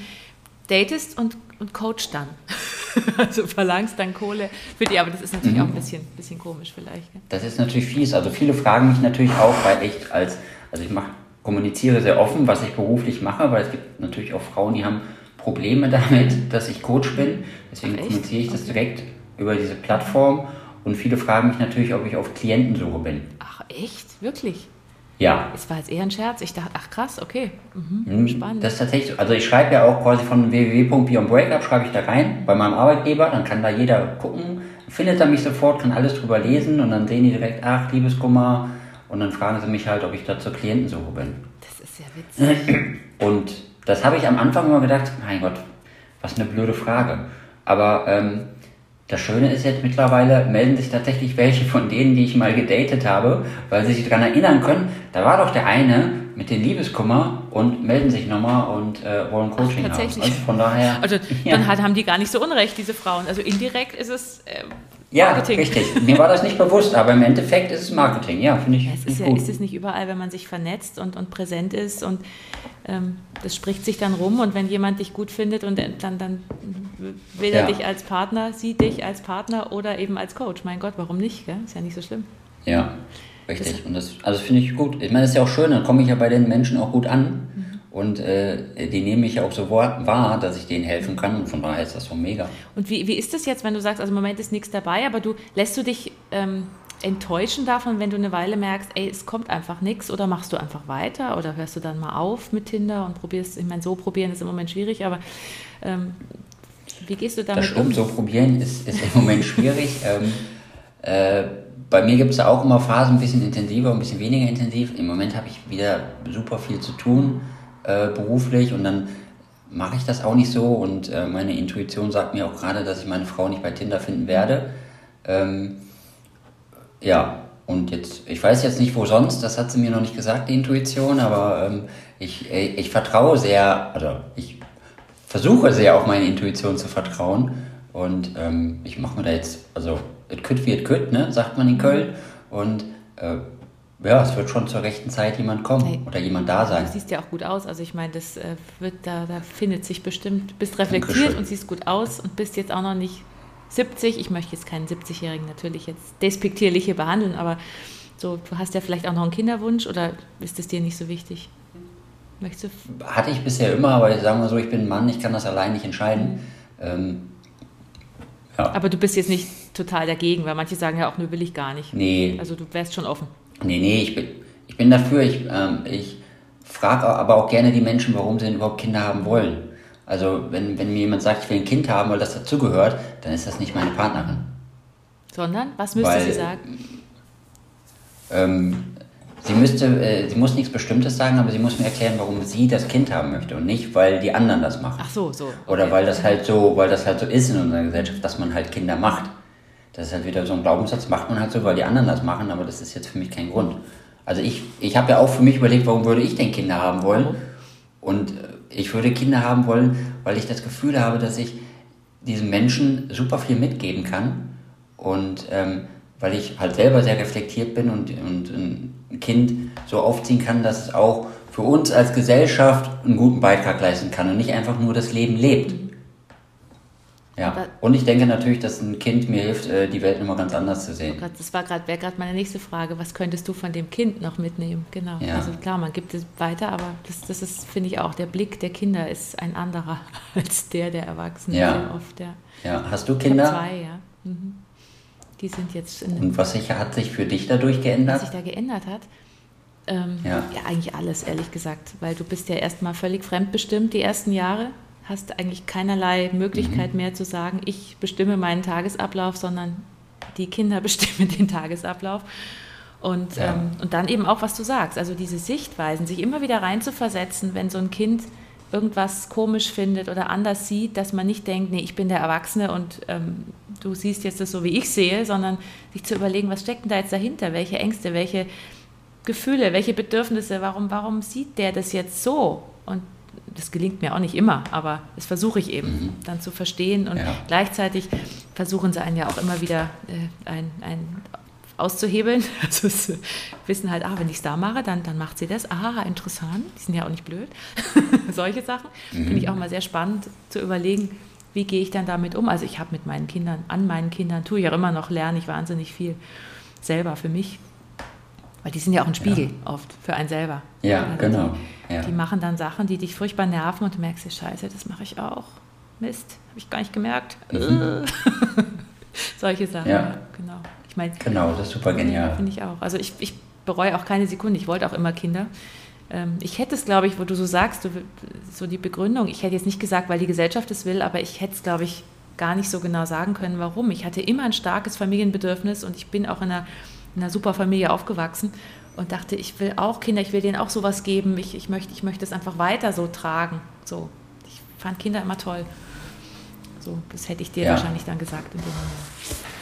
datest und, und coachst dann. [LAUGHS] also verlangst dann Kohle für die, aber das ist natürlich mhm. auch ein bisschen, bisschen komisch vielleicht. Ja. Das ist natürlich fies. Also viele fragen mich natürlich auch, weil ich als, also ich mache, kommuniziere sehr offen, was ich beruflich mache, weil es gibt natürlich auch Frauen, die haben Probleme [LAUGHS] damit, dass ich Coach bin. Deswegen kommuniziere ich das direkt über diese Plattform und viele fragen mich natürlich, ob ich auf Klientensuche bin. Ach echt? Wirklich? Ja. Es war jetzt eher ein Scherz. Ich dachte, ach krass, okay. Mhm, mhm. spannend. Das ist tatsächlich, also ich schreibe ja auch quasi von www.beyondbreakup, schreibe ich da rein bei meinem Arbeitgeber, dann kann da jeder gucken, findet er mich sofort, kann alles drüber lesen und dann sehen die direkt, ach, Liebeskummer und dann fragen sie mich halt, ob ich da zur Klientensuche bin. Das ist ja witzig. [CLEARS THROAT] Und das habe ich am Anfang immer gedacht, mein Gott, was eine blöde Frage. Aber ähm, das Schöne ist jetzt mittlerweile, melden sich tatsächlich welche von denen, die ich mal gedatet habe, weil sie sich daran erinnern können, da war doch der eine mit dem Liebeskummer und melden sich nochmal und äh, wollen Coaching Ach, tatsächlich. haben. Also von daher. Also [LAUGHS] ja. dann hat, haben die gar nicht so unrecht, diese Frauen. Also indirekt ist es. Äh, Marketing. Ja, richtig. Mir war das nicht bewusst, aber im Endeffekt ist es Marketing. Ja, finde ich. Es ist, ja, ist es nicht überall, wenn man sich vernetzt und, und präsent ist und ähm, das spricht sich dann rum und wenn jemand dich gut findet und dann, dann will er ja. dich als Partner, sieht dich als Partner oder eben als Coach. Mein Gott, warum nicht? Gell? Ist ja nicht so schlimm. Ja, richtig. Das, und das also finde ich gut. Ich meine, das ist ja auch schön, dann komme ich ja bei den Menschen auch gut an. Mhm. Und äh, die nehme ich auch so wahr, dass ich denen helfen kann. Und von daher ist das so mega. Und wie, wie ist das jetzt, wenn du sagst, also im Moment ist nichts dabei, aber du lässt du dich ähm, enttäuschen davon, wenn du eine Weile merkst, ey, es kommt einfach nichts oder machst du einfach weiter oder hörst du dann mal auf mit Tinder und probierst, ich meine, so probieren ist im Moment schwierig, aber ähm, wie gehst du damit das stimmt, um? So probieren ist, ist im Moment schwierig. [LAUGHS] ähm, äh, bei mir gibt es auch immer Phasen, ein bisschen intensiver, ein bisschen weniger intensiv. Im Moment habe ich wieder super viel zu tun äh, beruflich und dann mache ich das auch nicht so und äh, meine Intuition sagt mir auch gerade, dass ich meine Frau nicht bei Tinder finden werde. Ähm, ja, und jetzt, ich weiß jetzt nicht, wo sonst, das hat sie mir noch nicht gesagt, die Intuition, aber ähm, ich, äh, ich vertraue sehr, also ich versuche sehr auf meine Intuition zu vertrauen und ähm, ich mache mir da jetzt, also it could wie it could, ne, sagt man in Köln und äh, ja, es wird schon zur rechten Zeit jemand kommen hey, oder jemand da sein. Du siehst ja auch gut aus. Also ich meine, das äh, wird da, da findet sich bestimmt, bist reflektiert Dankeschön. und siehst gut aus und bist jetzt auch noch nicht 70. Ich möchte jetzt keinen 70-Jährigen natürlich jetzt despektierlich hier behandeln, aber so, du hast ja vielleicht auch noch einen Kinderwunsch oder ist das dir nicht so wichtig? Möchtest du? Hatte ich bisher immer, aber sagen wir so, ich bin ein Mann, ich kann das allein nicht entscheiden. Ähm, ja. Aber du bist jetzt nicht total dagegen, weil manche sagen ja auch, nur will ich gar nicht. Nee. Also du wärst schon offen. Nee, nee, ich bin, ich bin dafür. Ich, ähm, ich frage aber auch gerne die Menschen, warum sie denn überhaupt Kinder haben wollen. Also wenn, wenn mir jemand sagt, ich will ein Kind haben, weil das dazugehört, dann ist das nicht meine Partnerin. Sondern? Was müsste weil, sie sagen? Ähm, sie, müsste, äh, sie muss nichts Bestimmtes sagen, aber sie muss mir erklären, warum sie das Kind haben möchte und nicht, weil die anderen das machen. Ach so, so. Okay. Oder weil das halt so, weil das halt so ist in unserer Gesellschaft, dass man halt Kinder macht. Das ist halt wieder so ein Glaubenssatz, macht man halt so, weil die anderen das machen, aber das ist jetzt für mich kein Grund. Also ich, ich habe ja auch für mich überlegt, warum würde ich denn Kinder haben wollen? Und äh, ich würde Kinder haben wollen, weil ich das Gefühl habe, dass ich diesen Menschen super viel mitgeben kann. Und ähm, weil ich halt selber sehr reflektiert bin und, und ein Kind so aufziehen kann, dass es auch für uns als Gesellschaft einen guten Beitrag leisten kann und nicht einfach nur das Leben lebt. Ja, und ich denke natürlich, dass ein Kind mir hilft, äh, die Welt immer ganz anders zu sehen. Das war gerade, wäre gerade meine nächste Frage. Was könntest du von dem Kind noch mitnehmen? Genau. Ja. Also klar, man gibt es weiter, aber das, das ist, finde ich auch, der Blick der Kinder ist ein anderer [LAUGHS] als der der Erwachsenen ja. sehr oft. Ja. ja. Hast du Kinder? zwei, ja. Mhm. Die sind jetzt in Und was sich, hat sich für dich dadurch geändert? Was sich da geändert hat? Ähm, ja. ja, eigentlich alles, ehrlich gesagt. Weil du bist ja erstmal völlig fremdbestimmt die ersten Jahre hast eigentlich keinerlei Möglichkeit mhm. mehr zu sagen, ich bestimme meinen Tagesablauf, sondern die Kinder [LAUGHS] bestimmen den Tagesablauf. Und, ja. ähm, und dann eben auch, was du sagst, also diese Sichtweisen, sich immer wieder reinzuversetzen, wenn so ein Kind irgendwas komisch findet oder anders sieht, dass man nicht denkt, nee, ich bin der Erwachsene und ähm, du siehst jetzt das so, wie ich sehe, sondern sich zu überlegen, was steckt denn da jetzt dahinter, welche Ängste, welche Gefühle, welche Bedürfnisse, warum, warum sieht der das jetzt so? Und das gelingt mir auch nicht immer, aber das versuche ich eben mhm. dann zu verstehen und ja. gleichzeitig versuchen sie einen ja auch immer wieder äh, ein, ein auszuhebeln. [LAUGHS] Also sie wissen halt, ah, wenn ich es da mache, dann, dann macht sie das. Aha, interessant. Die sind ja auch nicht blöd. [LAUGHS] Solche Sachen mhm. finde ich auch mal sehr spannend zu überlegen, wie gehe ich dann damit um. Also ich habe mit meinen Kindern, an meinen Kindern, tue ich auch immer noch, lerne ich wahnsinnig viel selber für mich. Weil die sind ja auch ein Spiegel ja. oft für einen selber. Ja, also genau. Die, ja. die, machen dann Sachen, die dich furchtbar nerven und du merkst dir, scheiße, das mache ich auch. Mist, habe ich gar nicht gemerkt. Mhm. [LAUGHS] Solche Sachen, ja. ja. genau. Ich mein, genau, das ist super genial. Finde ich auch. Also ich, ich bereue auch keine Sekunde. Ich wollte auch immer Kinder. Ähm, ich hätte es, glaube ich, wo du so sagst, du, so die Begründung, ich hätte jetzt nicht gesagt, weil die Gesellschaft es will, aber ich hätte es, glaube ich, gar nicht so genau sagen können, warum. Ich hatte immer ein starkes Familienbedürfnis und ich bin auch in einer in einer super Familie aufgewachsen und dachte, ich will auch Kinder, ich will denen auch sowas geben, ich, ich, möchte, ich möchte es einfach weiter so tragen. So. Ich fand Kinder immer toll. So, das hätte ich dir ja. wahrscheinlich dann gesagt in dem Moment.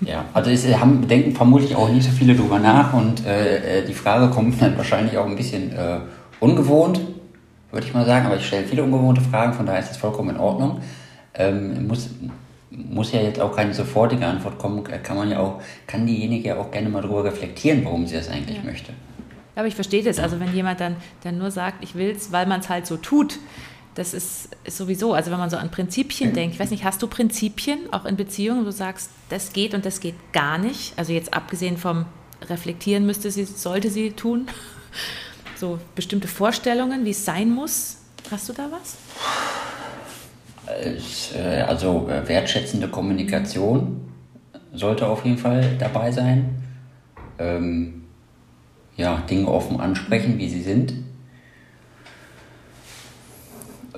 Ja, also es haben, denken vermutlich auch nicht so viele drüber nach und äh, äh die Frage kommt dann wahrscheinlich auch ein bisschen äh, ungewohnt, würde ich mal sagen, aber ich stelle viele ungewohnte Fragen, von daher ist das vollkommen in Ordnung. Ähm, muss, muss ja jetzt auch keine sofortige Antwort kommen, kann man ja auch, kann diejenige ja auch gerne mal darüber reflektieren, warum sie das eigentlich ja. möchte. Aber ich verstehe das. Also wenn jemand dann, dann nur sagt, ich will es, weil man es halt so tut, das ist, ist, sowieso, also wenn man so an Prinzipien denkt, ich weiß nicht, hast du Prinzipien auch in Beziehungen, wo du sagst, das geht und das geht gar nicht? Also jetzt abgesehen vom Reflektieren müsste sie, sollte sie tun. [LAUGHS] So bestimmte Vorstellungen, wie es sein muss. Hast du da was? Äh, also äh, wertschätzende Kommunikation sollte auf jeden Fall dabei sein. Ähm, ja, Dinge offen ansprechen, wie sie sind.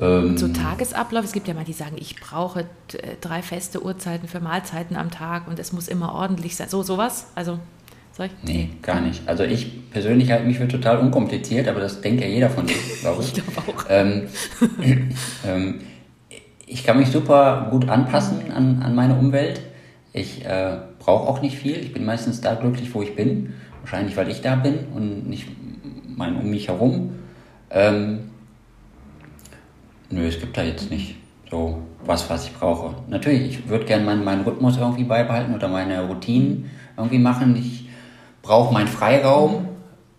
Ähm, so Tagesablauf, es gibt ja mal die sagen, ich brauche äh, drei feste Uhrzeiten für Mahlzeiten am Tag und es muss immer ordentlich sein. So sowas? Also soll ich? Nee, gar nicht. Also ich persönlich halte mich für total unkompliziert, aber das denkt ja jeder von sich, [LAUGHS] glaube ich. ich glaube auch. Ähm, [LAUGHS] ähm, ich kann mich super gut anpassen an, an meine Umwelt. Ich äh, brauche auch nicht viel. Ich bin meistens da glücklich, wo ich bin. Wahrscheinlich, weil ich da bin und nicht mein um mich herum. Ähm, nö, es gibt da jetzt nicht so was, was ich brauche. Natürlich, ich würde gerne meinen, meinen Rhythmus irgendwie beibehalten oder meine Routinen irgendwie machen. Ich brauche meinen Freiraum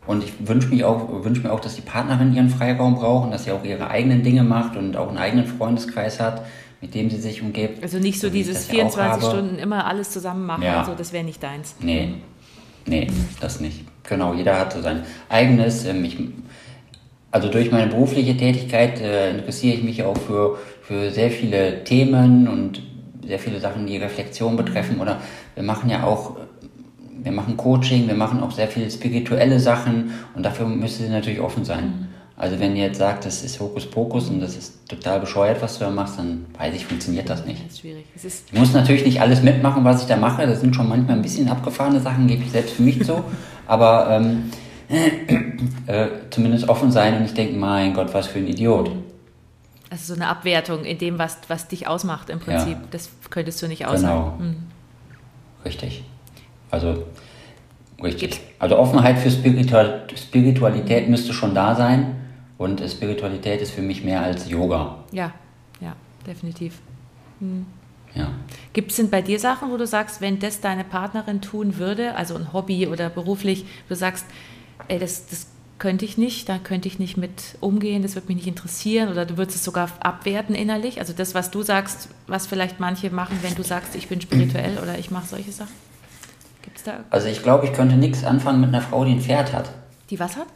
und ich wünsche mich auch, wünsche mir auch, dass die Partnerin ihren Freiraum braucht und dass sie auch ihre eigenen Dinge macht und auch einen eigenen Freundeskreis hat, mit dem sie sich umgibt. Also nicht so dieses 24 Stunden immer alles zusammen machen, ja. also das wäre nicht deins. Nee, nee, das nicht. Genau, jeder hat so sein eigenes. Ähm, ich, also durch meine berufliche Tätigkeit äh, interessiere ich mich auch für, für sehr viele Themen und sehr viele Sachen, die Reflexion betreffen. Oder wir machen ja auch wir machen Coaching, wir machen auch sehr viele spirituelle Sachen und dafür müsste sie natürlich offen sein. Mhm. Also wenn ihr jetzt sagt, das ist Hokuspokus und das ist total bescheuert, was du da machst, dann weiß ich, funktioniert das nicht. Das ist schwierig. Es ist ich muss natürlich nicht alles mitmachen, was ich da mache. Das sind schon manchmal ein bisschen abgefahrene Sachen, gebe ich selbst für mich zu. [LAUGHS] Aber ähm, äh, zumindest offen sein und ich denke, mein Gott, was für ein Idiot. Also so eine Abwertung in dem, was, was dich ausmacht im Prinzip. Ja. Das könntest du nicht aussagen. Genau. Mhm. Richtig. Also Richtig. Gibt's. Also Offenheit für Spiritual Spiritualität müsste schon da sein. Und Spiritualität ist für mich mehr als Yoga. Ja, ja, definitiv. Hm. Ja. Gibt es denn bei dir Sachen, wo du sagst, wenn das deine Partnerin tun würde, also ein Hobby oder beruflich, du sagst, ey, das, das könnte ich nicht, da könnte ich nicht mit umgehen, das würde mich nicht interessieren oder du würdest es sogar abwerten innerlich? Also das, was du sagst, was vielleicht manche machen, wenn du sagst, ich bin spirituell oder ich mache solche Sachen? Gibt's da? Also ich glaube, ich könnte nichts anfangen mit einer Frau, die ein Pferd hat. Die was hat?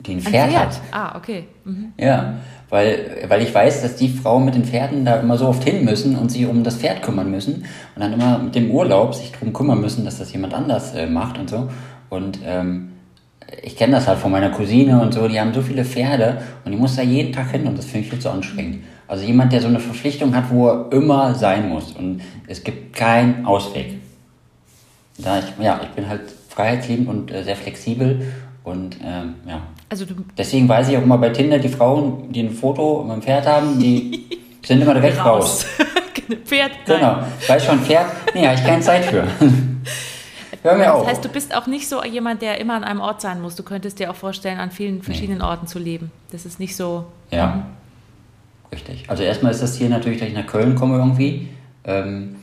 Die ein Pferd, ein Pferd, hat. Ah, okay. Mhm. Ja, weil, weil ich weiß, dass die Frauen mit den Pferden da immer so oft hin müssen und sich um das Pferd kümmern müssen und dann immer mit dem Urlaub sich darum kümmern müssen, dass das jemand anders äh, macht und so. Und ähm, ich kenne das halt von meiner Cousine und so, die haben so viele Pferde und die muss da jeden Tag hin und das finde ich viel zu anstrengend. Also jemand, der so eine Verpflichtung hat, wo er immer sein muss und es gibt keinen Ausweg. Da ich, ja, ich bin halt freiheitsliebend und äh, sehr flexibel und ähm, ja. Also du Deswegen weiß ich auch immer bei Tinder, die Frauen, die ein Foto mit dem Pferd haben, die [LAUGHS] sind immer direkt raus. raus. [LAUGHS] Pferd? Genau. Weiß schon, Pferd? Nee, habe ich keine Zeit für. [LAUGHS] Hör mir das auf. Das heißt, du bist auch nicht so jemand, der immer an einem Ort sein muss. Du könntest dir auch vorstellen, an vielen verschiedenen nee. Orten zu leben. Das ist nicht so. Ja. Mhm. Richtig. Also erstmal ist das Ziel natürlich, dass ich nach Köln komme irgendwie. Ähm,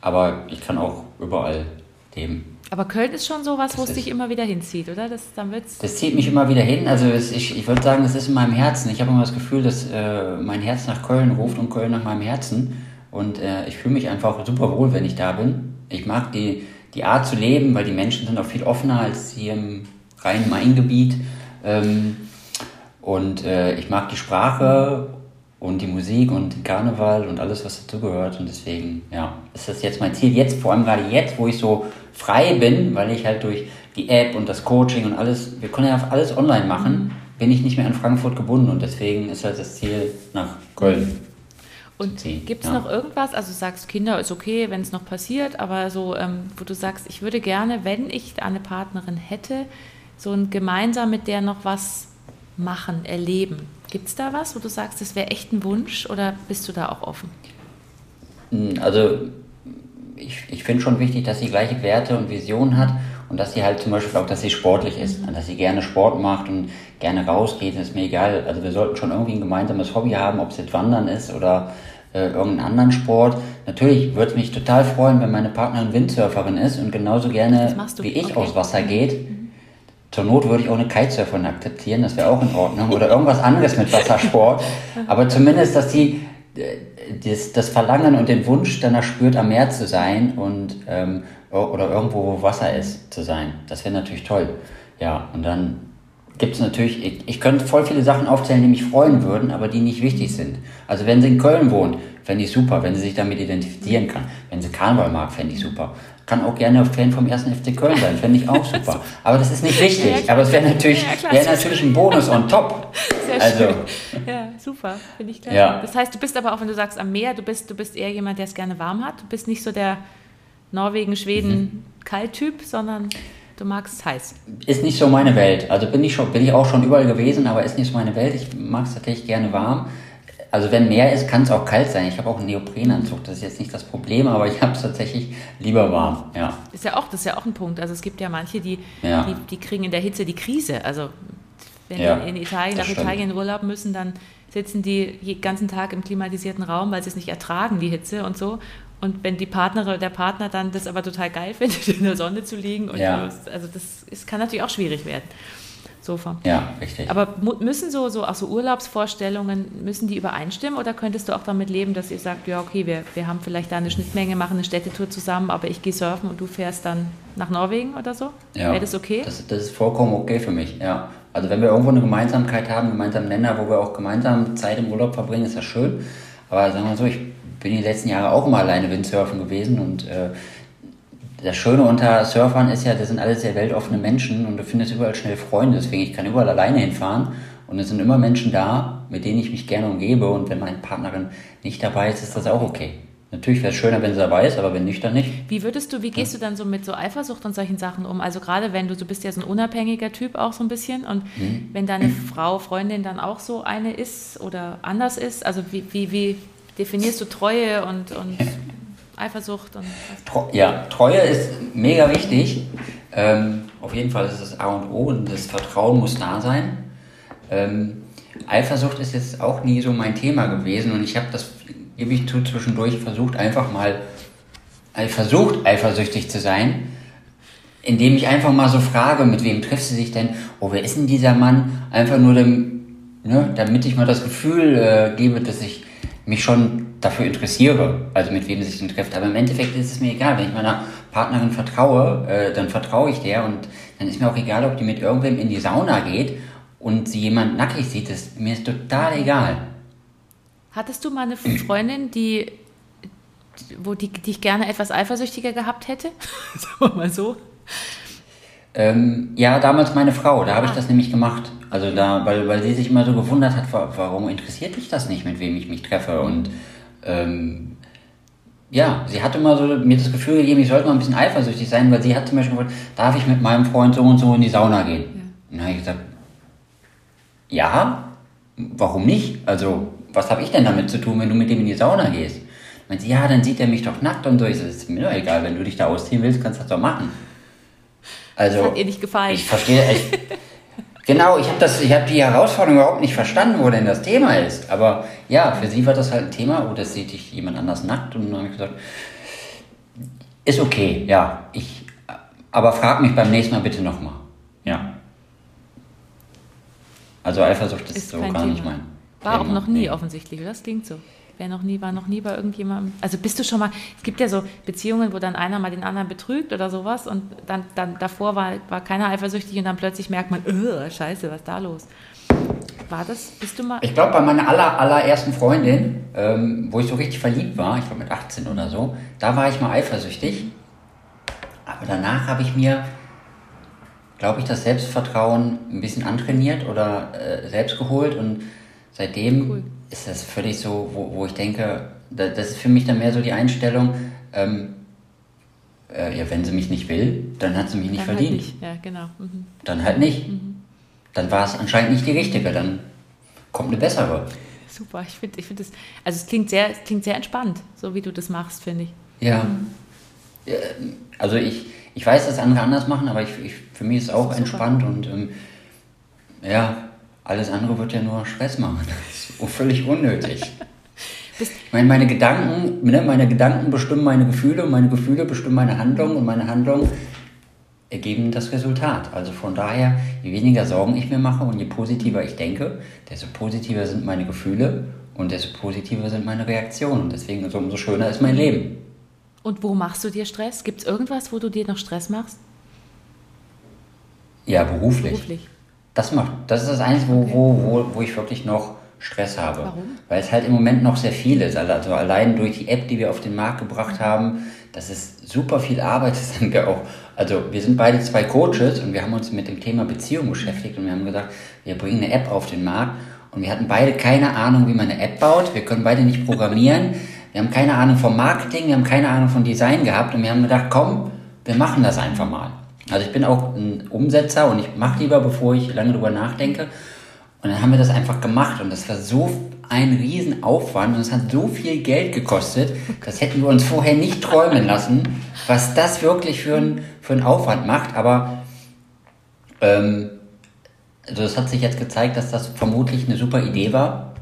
aber ich kann auch überall leben. Aber Köln ist schon so was, wo es dich immer wieder hinzieht, oder? Das, dann wird's das zieht mich immer wieder hin. Also es, ich, ich würde sagen, das ist in meinem Herzen. Ich habe immer das Gefühl, dass äh, mein Herz nach Köln ruft und Köln nach meinem Herzen. Und äh, ich fühle mich einfach super wohl, wenn ich da bin. Ich mag die, die Art zu leben, weil die Menschen sind auch viel offener als hier im Rhein-Main-Gebiet. Ähm, und äh, ich mag die Sprache und die Musik und den Karneval und alles, was dazugehört. Und deswegen, ja, ist das jetzt mein Ziel. Jetzt, vor allem gerade jetzt, wo ich so frei bin, weil ich halt durch die App und das Coaching und alles, wir können ja alles online machen, bin ich nicht mehr an Frankfurt gebunden. Und deswegen ist halt das Ziel nach Köln. Und gibt es ja. noch irgendwas, also du sagst, Kinder ist okay, wenn es noch passiert, aber so, ähm, wo du sagst, ich würde gerne, wenn ich eine Partnerin hätte, so ein gemeinsam mit der noch was machen, erleben. Gibt es da was, wo du sagst, das wäre echt ein Wunsch oder bist du da auch offen? Hm, also ich, ich finde schon wichtig, dass sie gleiche Werte und Visionen hat und dass sie halt zum Beispiel auch, dass sie sportlich ist, mhm. dass sie gerne Sport macht und gerne rausgeht, ist mir egal. Also wir sollten schon irgendwie ein gemeinsames Hobby haben, ob es jetzt Wandern ist oder äh, irgendeinen anderen Sport. Natürlich würde es mich total freuen, wenn meine Partnerin Windsurferin ist und genauso gerne wie ich okay. aufs Wasser geht. Mhm. Zur Not würde ich auch eine Kitesurferin akzeptieren, das wäre auch in Ordnung. Oder irgendwas anderes mit Wassersport. [LAUGHS] Aber zumindest, dass sie äh, das, das Verlangen und den Wunsch danach spürt, am Meer zu sein und ähm, oder irgendwo, wo Wasser ist, zu sein. Das wäre natürlich toll. Ja, und dann gibt es natürlich, ich, ich könnte voll viele Sachen aufzählen, die mich freuen würden, aber die nicht wichtig sind. Also wenn sie in Köln wohnt, fände ich super, wenn sie sich damit identifizieren kann. Wenn sie Karneval mag, fände ich super. Kann auch gerne Fan vom ersten FC Köln sein, fände ich auch super. [LAUGHS] Aber das ist nicht wichtig. Ja, aber es wäre natürlich, ja, wär natürlich ein Bonus on top. [LAUGHS] Sehr also, schön. Ja, super, finde ich klasse. Ja. Das heißt, du bist aber auch, wenn du sagst am Meer, du bist, du bist eher jemand, der es gerne warm hat. Du bist nicht so der Norwegen, Schweden mhm. Kalttyp, sondern du magst es heiß. Ist nicht so meine Welt. Also bin ich schon, bin ich auch schon überall gewesen, aber ist nicht so meine Welt. Ich mag es tatsächlich gerne warm. Also wenn mehr ist, kann es auch kalt sein. Ich habe auch einen Neoprenanzug, das ist jetzt nicht das Problem, aber ich habe es tatsächlich lieber warm. Ja. Ist ja auch, das ist ja auch ein Punkt. Also es gibt ja manche, die, ja. die, die kriegen in der Hitze die Krise. Also wenn ja, die in Italien nach stimmt. Italien in Urlaub müssen, dann sitzen die den ganzen Tag im klimatisierten Raum, weil sie es nicht ertragen, die Hitze und so. Und wenn die Partnerin oder der Partner dann das aber total geil [LAUGHS] findet, in der Sonne zu liegen, und ja. also das ist, kann natürlich auch schwierig werden. Sofa. Ja, richtig. Aber müssen so, so, auch so Urlaubsvorstellungen, müssen die übereinstimmen oder könntest du auch damit leben, dass ihr sagt, ja, okay, wir, wir haben vielleicht da eine Schnittmenge, machen eine Städtetour zusammen, aber ich gehe surfen und du fährst dann nach Norwegen oder so? Ja. Wäre das okay? Das, das ist vollkommen okay für mich, ja. Also wenn wir irgendwo eine Gemeinsamkeit haben, einen gemeinsamen Nenner, wo wir auch gemeinsam Zeit im Urlaub verbringen, ist das schön. Aber sagen wir mal so, ich bin die letzten Jahre auch immer alleine Windsurfen gewesen und äh, das Schöne unter Surfern ist ja, das sind alles sehr weltoffene Menschen und du findest überall schnell Freunde, deswegen ich kann überall alleine hinfahren und es sind immer Menschen da, mit denen ich mich gerne umgebe und wenn meine Partnerin nicht dabei ist, ist das auch okay. Natürlich wäre es schöner, wenn sie dabei ist, aber wenn nicht, dann nicht. Wie würdest du, wie gehst du dann so mit so Eifersucht und solchen Sachen um? Also gerade wenn du, du bist ja so ein unabhängiger Typ auch so ein bisschen und mhm. wenn deine Frau, Freundin dann auch so eine ist oder anders ist, also wie, wie, wie definierst du Treue und, und Eifersucht? Und ja, Treue ist mega wichtig. Ähm, auf jeden Fall ist es A und O und das Vertrauen muss da sein. Ähm, Eifersucht ist jetzt auch nie so mein Thema gewesen und ich habe das, gebe ich zu, zwischendurch versucht, einfach mal, versucht eifersüchtig zu sein, indem ich einfach mal so frage, mit wem trifft sie sich denn? Oh, wer ist denn dieser Mann? Einfach nur, dem, ne, damit ich mal das Gefühl äh, gebe, dass ich mich schon dafür interessiere, also mit wem sie sich denn trifft. Aber im Endeffekt ist es mir egal, wenn ich meiner Partnerin vertraue, äh, dann vertraue ich der und dann ist mir auch egal, ob die mit irgendwem in die Sauna geht und sie jemand nackig sieht, das, mir ist total egal. Hattest du mal eine Freundin, die, wo die, die ich gerne etwas eifersüchtiger gehabt hätte? [LAUGHS] Sagen wir mal so. Ähm, ja, damals meine Frau, da habe ich ah. das nämlich gemacht. Also da, weil, weil sie sich immer so gewundert hat, warum interessiert dich das nicht, mit wem ich mich treffe? Und ähm, ja, sie hat immer so mir das Gefühl gegeben, ich sollte mal ein bisschen eifersüchtig sein, weil sie hat zum Beispiel gesagt, darf ich mit meinem Freund so und so in die Sauna gehen? Ja. Und dann habe ich gesagt, ja, warum nicht? Also, was habe ich denn damit zu tun, wenn du mit dem in die Sauna gehst? Meint sie, ja, dann sieht er mich doch nackt und so. Ich so, ist mir doch egal, wenn du dich da ausziehen willst, kannst du das doch machen. Also, das hat ihr nicht gefallen. Ich verstehe echt. [LAUGHS] genau, ich habe das, die Herausforderung überhaupt nicht verstanden, wo denn das Thema ist. Aber ja, für sie war das halt ein Thema, oh, das sieht dich jemand anders nackt. Und dann habe ich gesagt, ist okay, ja. Ich, aber frag mich beim nächsten Mal bitte nochmal. Ja. Also Eifersucht ist, ist so gar Thema. nicht mein. War auch noch nie offensichtlich, Das klingt so. Wer noch nie, war noch nie bei irgendjemandem. Also bist du schon mal, es gibt ja so Beziehungen, wo dann einer mal den anderen betrügt oder sowas und dann, dann davor war, war keiner eifersüchtig und dann plötzlich merkt man, öh, scheiße, was ist da los? War das, bist du mal. Ich glaube, bei meiner aller, allerersten Freundin, ähm, wo ich so richtig verliebt war, ich war mit 18 oder so, da war ich mal eifersüchtig. Aber danach habe ich mir glaube ich, das Selbstvertrauen ein bisschen antrainiert oder äh, selbst geholt und seitdem cool. ist das völlig so, wo, wo ich denke, da, das ist für mich dann mehr so die Einstellung, ähm, äh, ja, wenn sie mich nicht will, dann hat sie mich nicht dann halt verdient. Nicht. Ja, genau. Mhm. Dann halt nicht. Mhm. Dann war es anscheinend nicht die richtige, dann kommt eine bessere. Super, ich finde ich find das, also es klingt sehr, es klingt sehr entspannt, so wie du das machst, finde ich. Ja. Mhm. Also ich, ich weiß, dass andere anders machen, aber ich, ich für mich ist es auch ist entspannt und ähm, ja, alles andere wird ja nur Stress machen. Das ist völlig unnötig. [LAUGHS] ich meine, meine Gedanken, ne, meine Gedanken bestimmen meine Gefühle und meine Gefühle bestimmen meine Handlungen und meine Handlungen ergeben das Resultat. Also von daher, je weniger Sorgen ich mir mache und je positiver ich denke, desto positiver sind meine Gefühle und desto positiver sind meine Reaktionen. Und deswegen umso schöner ist mein Leben. Und wo machst du dir Stress? Gibt es irgendwas, wo du dir noch Stress machst? Ja, beruflich. beruflich. Das, macht, das ist das Einzige, wo, okay. wo, wo, wo ich wirklich noch Stress habe. Warum? Weil es halt im Moment noch sehr viel ist. Also allein durch die App, die wir auf den Markt gebracht haben, das ist super viel Arbeit. [LAUGHS] Das sind wir auch. Also wir sind beide zwei Coaches und wir haben uns mit dem Thema Beziehung beschäftigt und wir haben gesagt, wir bringen eine App auf den Markt und wir hatten beide keine Ahnung, wie man eine App baut. Wir können beide nicht programmieren. Wir haben keine Ahnung vom Marketing, wir haben keine Ahnung von Design gehabt und wir haben gedacht, komm, wir machen das einfach mal. Also ich bin auch ein Umsetzer und ich mache lieber, bevor ich lange drüber nachdenke. Und dann haben wir das einfach gemacht und das war so ein Riesenaufwand und es hat so viel Geld gekostet, das hätten wir uns vorher nicht träumen lassen, was das wirklich für, ein, für einen Aufwand macht. Aber ähm, also es hat sich jetzt gezeigt, dass das vermutlich eine super Idee war,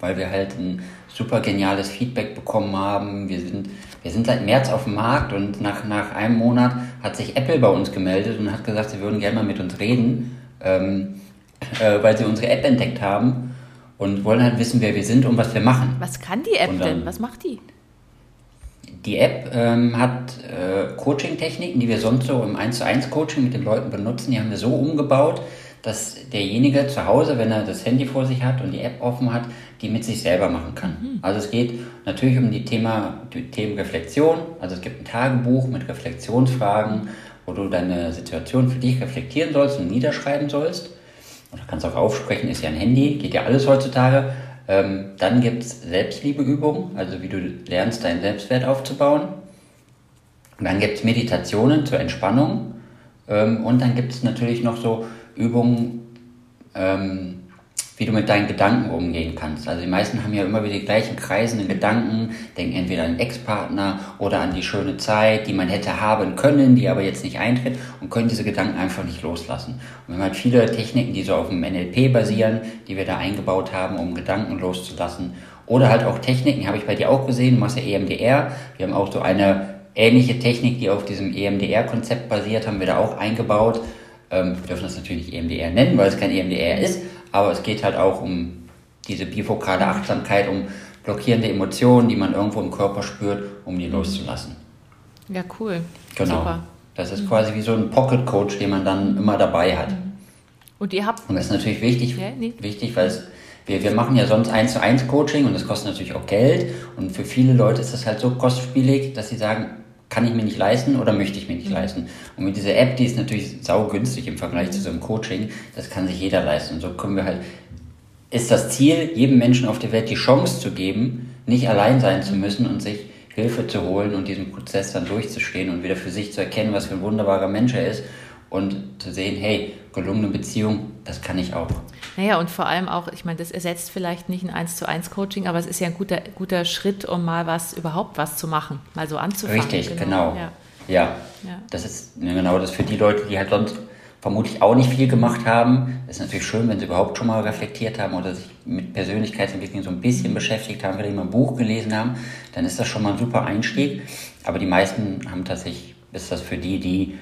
weil wir halt ein super geniales Feedback bekommen haben. Wir sind, wir sind seit März auf dem Markt und nach, nach einem Monat hat sich Apple bei uns gemeldet und hat gesagt, sie würden gerne mal mit uns reden, ähm, äh, weil sie unsere App entdeckt haben und wollen halt wissen, wer wir sind und was wir machen. Was kann die App dann, denn? Was macht die? Die App ähm, hat äh, Coaching-Techniken, die wir sonst so im 1 zu 1 Coaching mit den Leuten benutzen. Die haben wir so umgebaut, dass derjenige zu Hause, wenn er das Handy vor sich hat und die App offen hat, die mit sich selber machen kann. Mhm. Also es geht natürlich um die Thema die Themen Reflexion. Also es gibt ein Tagebuch mit Reflexionsfragen, wo du deine Situation für dich reflektieren sollst und niederschreiben sollst. Oder kannst auch aufsprechen, ist ja ein Handy, geht ja alles heutzutage. Ähm, dann gibt es Selbstliebeübungen, also wie du lernst, deinen Selbstwert aufzubauen. Und dann gibt es Meditationen zur Entspannung. Ähm, und dann gibt es natürlich noch so Übungen, ähm, wie du mit deinen Gedanken umgehen kannst. Also die meisten haben ja immer wieder die gleichen kreisenden Gedanken, denken entweder an den Ex-Partner oder an die schöne Zeit, die man hätte haben können, die aber jetzt nicht eintritt und können diese Gedanken einfach nicht loslassen. Und wir haben halt viele Techniken, die so auf dem NLP basieren, die wir da eingebaut haben, um Gedanken loszulassen. Oder halt auch Techniken, habe ich bei dir auch gesehen, du machst ja EMDR. Wir haben auch so eine ähnliche Technik, die auf diesem EMDR-Konzept basiert, haben wir da auch eingebaut. Ähm, wir dürfen das natürlich nicht EMDR nennen, weil es kein EMDR ist, aber es geht halt auch um diese bifokale Achtsamkeit, um blockierende Emotionen, die man irgendwo im Körper spürt, um die loszulassen. Ja, cool. Genau. Super. Das ist quasi wie so ein Pocket Coach, den man dann immer dabei hat. Mhm. Und ihr habt. Und das ist natürlich wichtig, ja, nee. wichtig, weil es, wir, wir machen ja sonst eins zu eins Coaching und das kostet natürlich auch Geld. Und für viele Leute ist das halt so kostspielig, dass sie sagen, kann ich mir nicht leisten oder möchte ich mir nicht mhm. leisten. Und mit dieser App, die ist natürlich saugünstig im Vergleich zu so einem Coaching, das kann sich jeder leisten. Und so können wir halt, ist das Ziel, jedem Menschen auf der Welt die Chance zu geben, nicht allein sein zu müssen und sich Hilfe zu holen und diesen Prozess dann durchzustehen und wieder für sich zu erkennen, was für ein wunderbarer Mensch er ist und zu sehen, hey, gelungene Beziehung, das kann ich auch. Naja, und vor allem auch, ich meine, das ersetzt vielleicht nicht ein 1 zu 1 Coaching, aber es ist ja ein guter, guter Schritt, um mal was, überhaupt was zu machen, mal so anzufangen. Richtig, genau. genau. Ja. Ja. ja. das ist genau das für die Leute, die halt sonst vermutlich auch nicht viel gemacht haben. Es ist natürlich schön, wenn sie überhaupt schon mal reflektiert haben oder sich mit Persönlichkeitsentwicklung so ein bisschen beschäftigt haben, vielleicht mal ein Buch gelesen haben, dann ist das schon mal ein super Einstieg. Aber die meisten haben tatsächlich, ist das für die, die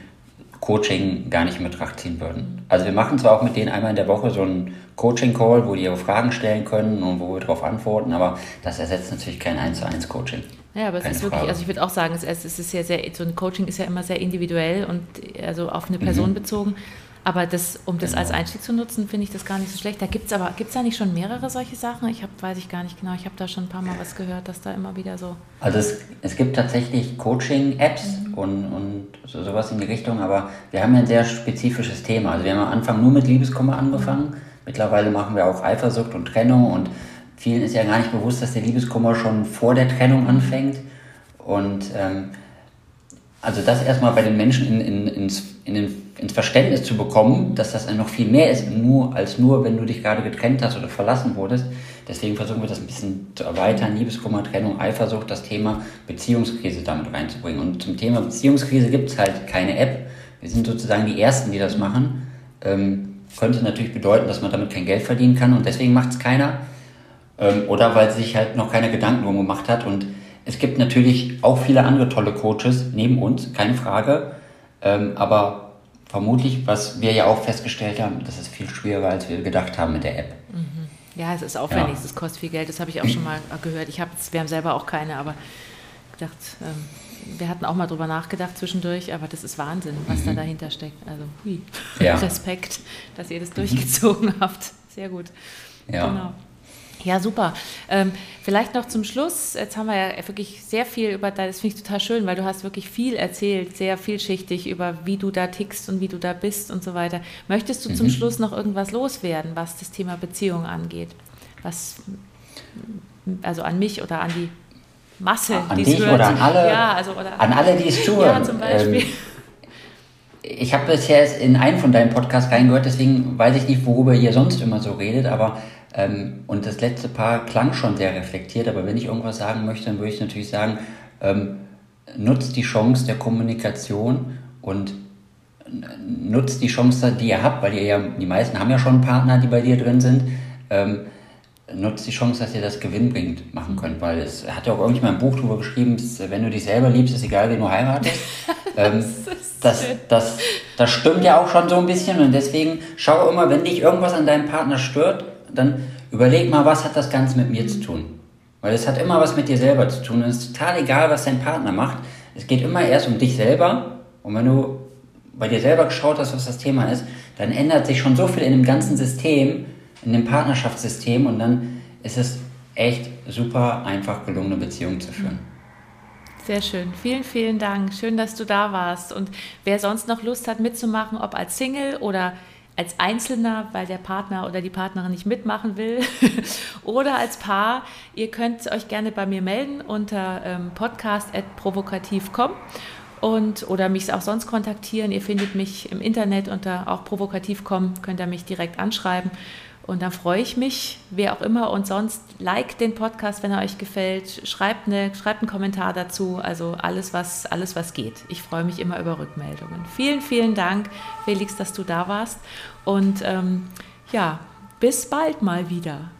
Coaching gar nicht in Betracht ziehen würden. Also wir machen zwar auch mit denen einmal in der Woche so einen Coaching-Call, wo die ihre Fragen stellen können und wo wir darauf antworten, aber das ersetzt natürlich kein 1 zu 1 Coaching. Ja, aber es ist wirklich, Frage. also ich würde auch sagen, es, es ist ja sehr, so ein Coaching ist ja immer sehr individuell und also auf eine Person mhm. bezogen. Aber das, um das genau. als Einstieg zu nutzen, finde ich das gar nicht so schlecht. Da gibt es aber, gibt es da nicht schon mehrere solche Sachen? Ich hab, weiß ich gar nicht genau. Ich habe da schon ein paar Mal was gehört, dass da immer wieder so. Also es, es gibt tatsächlich Coaching-Apps mhm. und, und so, sowas in die Richtung, aber wir haben ja ein sehr spezifisches Thema. Also wir haben am Anfang nur mit Liebeskummer angefangen. Mhm. Mittlerweile machen wir auch Eifersucht und Trennung und vielen ist ja gar nicht bewusst, dass der Liebeskummer schon vor der Trennung anfängt. Und ähm, also das erstmal bei den Menschen in, in, ins, in den, ins Verständnis zu bekommen, dass das noch viel mehr ist nur, als nur, wenn du dich gerade getrennt hast oder verlassen wurdest. Deswegen versuchen wir das ein bisschen zu erweitern, Liebeskummer, Trennung, Eifersucht, das Thema Beziehungskrise damit reinzubringen. Und zum Thema Beziehungskrise gibt es halt keine App. Wir sind sozusagen die Ersten, die das machen. Ähm, könnte natürlich bedeuten, dass man damit kein Geld verdienen kann und deswegen macht es keiner. Ähm, oder weil sich halt noch keiner Gedanken drum gemacht hat und es gibt natürlich auch viele andere tolle Coaches neben uns, keine Frage. Ähm, aber vermutlich, was wir ja auch festgestellt haben, das ist viel schwieriger, als wir gedacht haben mit der App. Mhm. Ja, es ist aufwendig, ja. es kostet viel Geld, das habe ich auch schon mal [CLEARS THROAT] gehört. Ich hab, wir haben selber auch keine, aber gedacht, ähm, wir hatten auch mal drüber nachgedacht zwischendurch, aber das ist Wahnsinn, was mhm. da dahinter steckt. Also, hui. Ja. [LAUGHS] Respekt, dass ihr das durchgezogen mhm. [LAUGHS] habt. Sehr gut. Ja. Genau. Ja, super. Ähm, vielleicht noch zum Schluss. Jetzt haben wir ja wirklich sehr viel über das finde ich total schön, weil du hast wirklich viel erzählt, sehr vielschichtig über wie du da tickst und wie du da bist und so weiter. Möchtest du mhm. zum Schluss noch irgendwas loswerden, was das Thema Beziehung angeht? Was also an mich oder an die Masse, an die dich hört. oder an alle, ja, also, oder an alle, die es tun. Ja, zum Beispiel. Ähm, ich habe bisher in einen von deinen Podcasts reingehört, deswegen weiß ich nicht, worüber ihr sonst immer so redet, aber ähm, und das letzte Paar klang schon sehr reflektiert, aber wenn ich irgendwas sagen möchte, dann würde ich natürlich sagen, ähm, nutzt die Chance der Kommunikation und nutzt die Chance, die ihr habt, weil ihr ja, die meisten haben ja schon Partner, die bei dir drin sind. Ähm, nutzt die Chance, dass ihr das gewinnbringend machen könnt, weil es hat ja auch irgendjemand ein Buch darüber geschrieben, wenn du dich selber liebst, ist egal, wen du heiratest. [LAUGHS] ähm, das, das, das stimmt ja auch schon so ein bisschen und deswegen schau immer, wenn dich irgendwas an deinem Partner stört, dann überleg mal, was hat das Ganze mit mir zu tun? Weil es hat immer was mit dir selber zu tun und es ist total egal, was dein Partner macht. Es geht immer erst um dich selber und wenn du bei dir selber geschaut hast, was das Thema ist, dann ändert sich schon so viel in dem ganzen System, in dem Partnerschaftssystem und dann ist es echt super einfach gelungene Beziehungen zu führen. Sehr schön. Vielen, vielen Dank. Schön, dass du da warst. Und wer sonst noch Lust hat mitzumachen, ob als Single oder als Einzelner, weil der Partner oder die Partnerin nicht mitmachen will, [LAUGHS] oder als Paar. Ihr könnt euch gerne bei mir melden unter ähm, podcast.provokativ.com und oder mich auch sonst kontaktieren. Ihr findet mich im Internet unter auch provokativ.com, könnt ihr mich direkt anschreiben. Und dann freue ich mich, wer auch immer und sonst, like den Podcast, wenn er euch gefällt, schreibt, eine, schreibt einen Kommentar dazu, also alles was, alles, was geht. Ich freue mich immer über Rückmeldungen. Vielen, vielen Dank, Felix, dass du da warst und ähm, ja, bis bald mal wieder.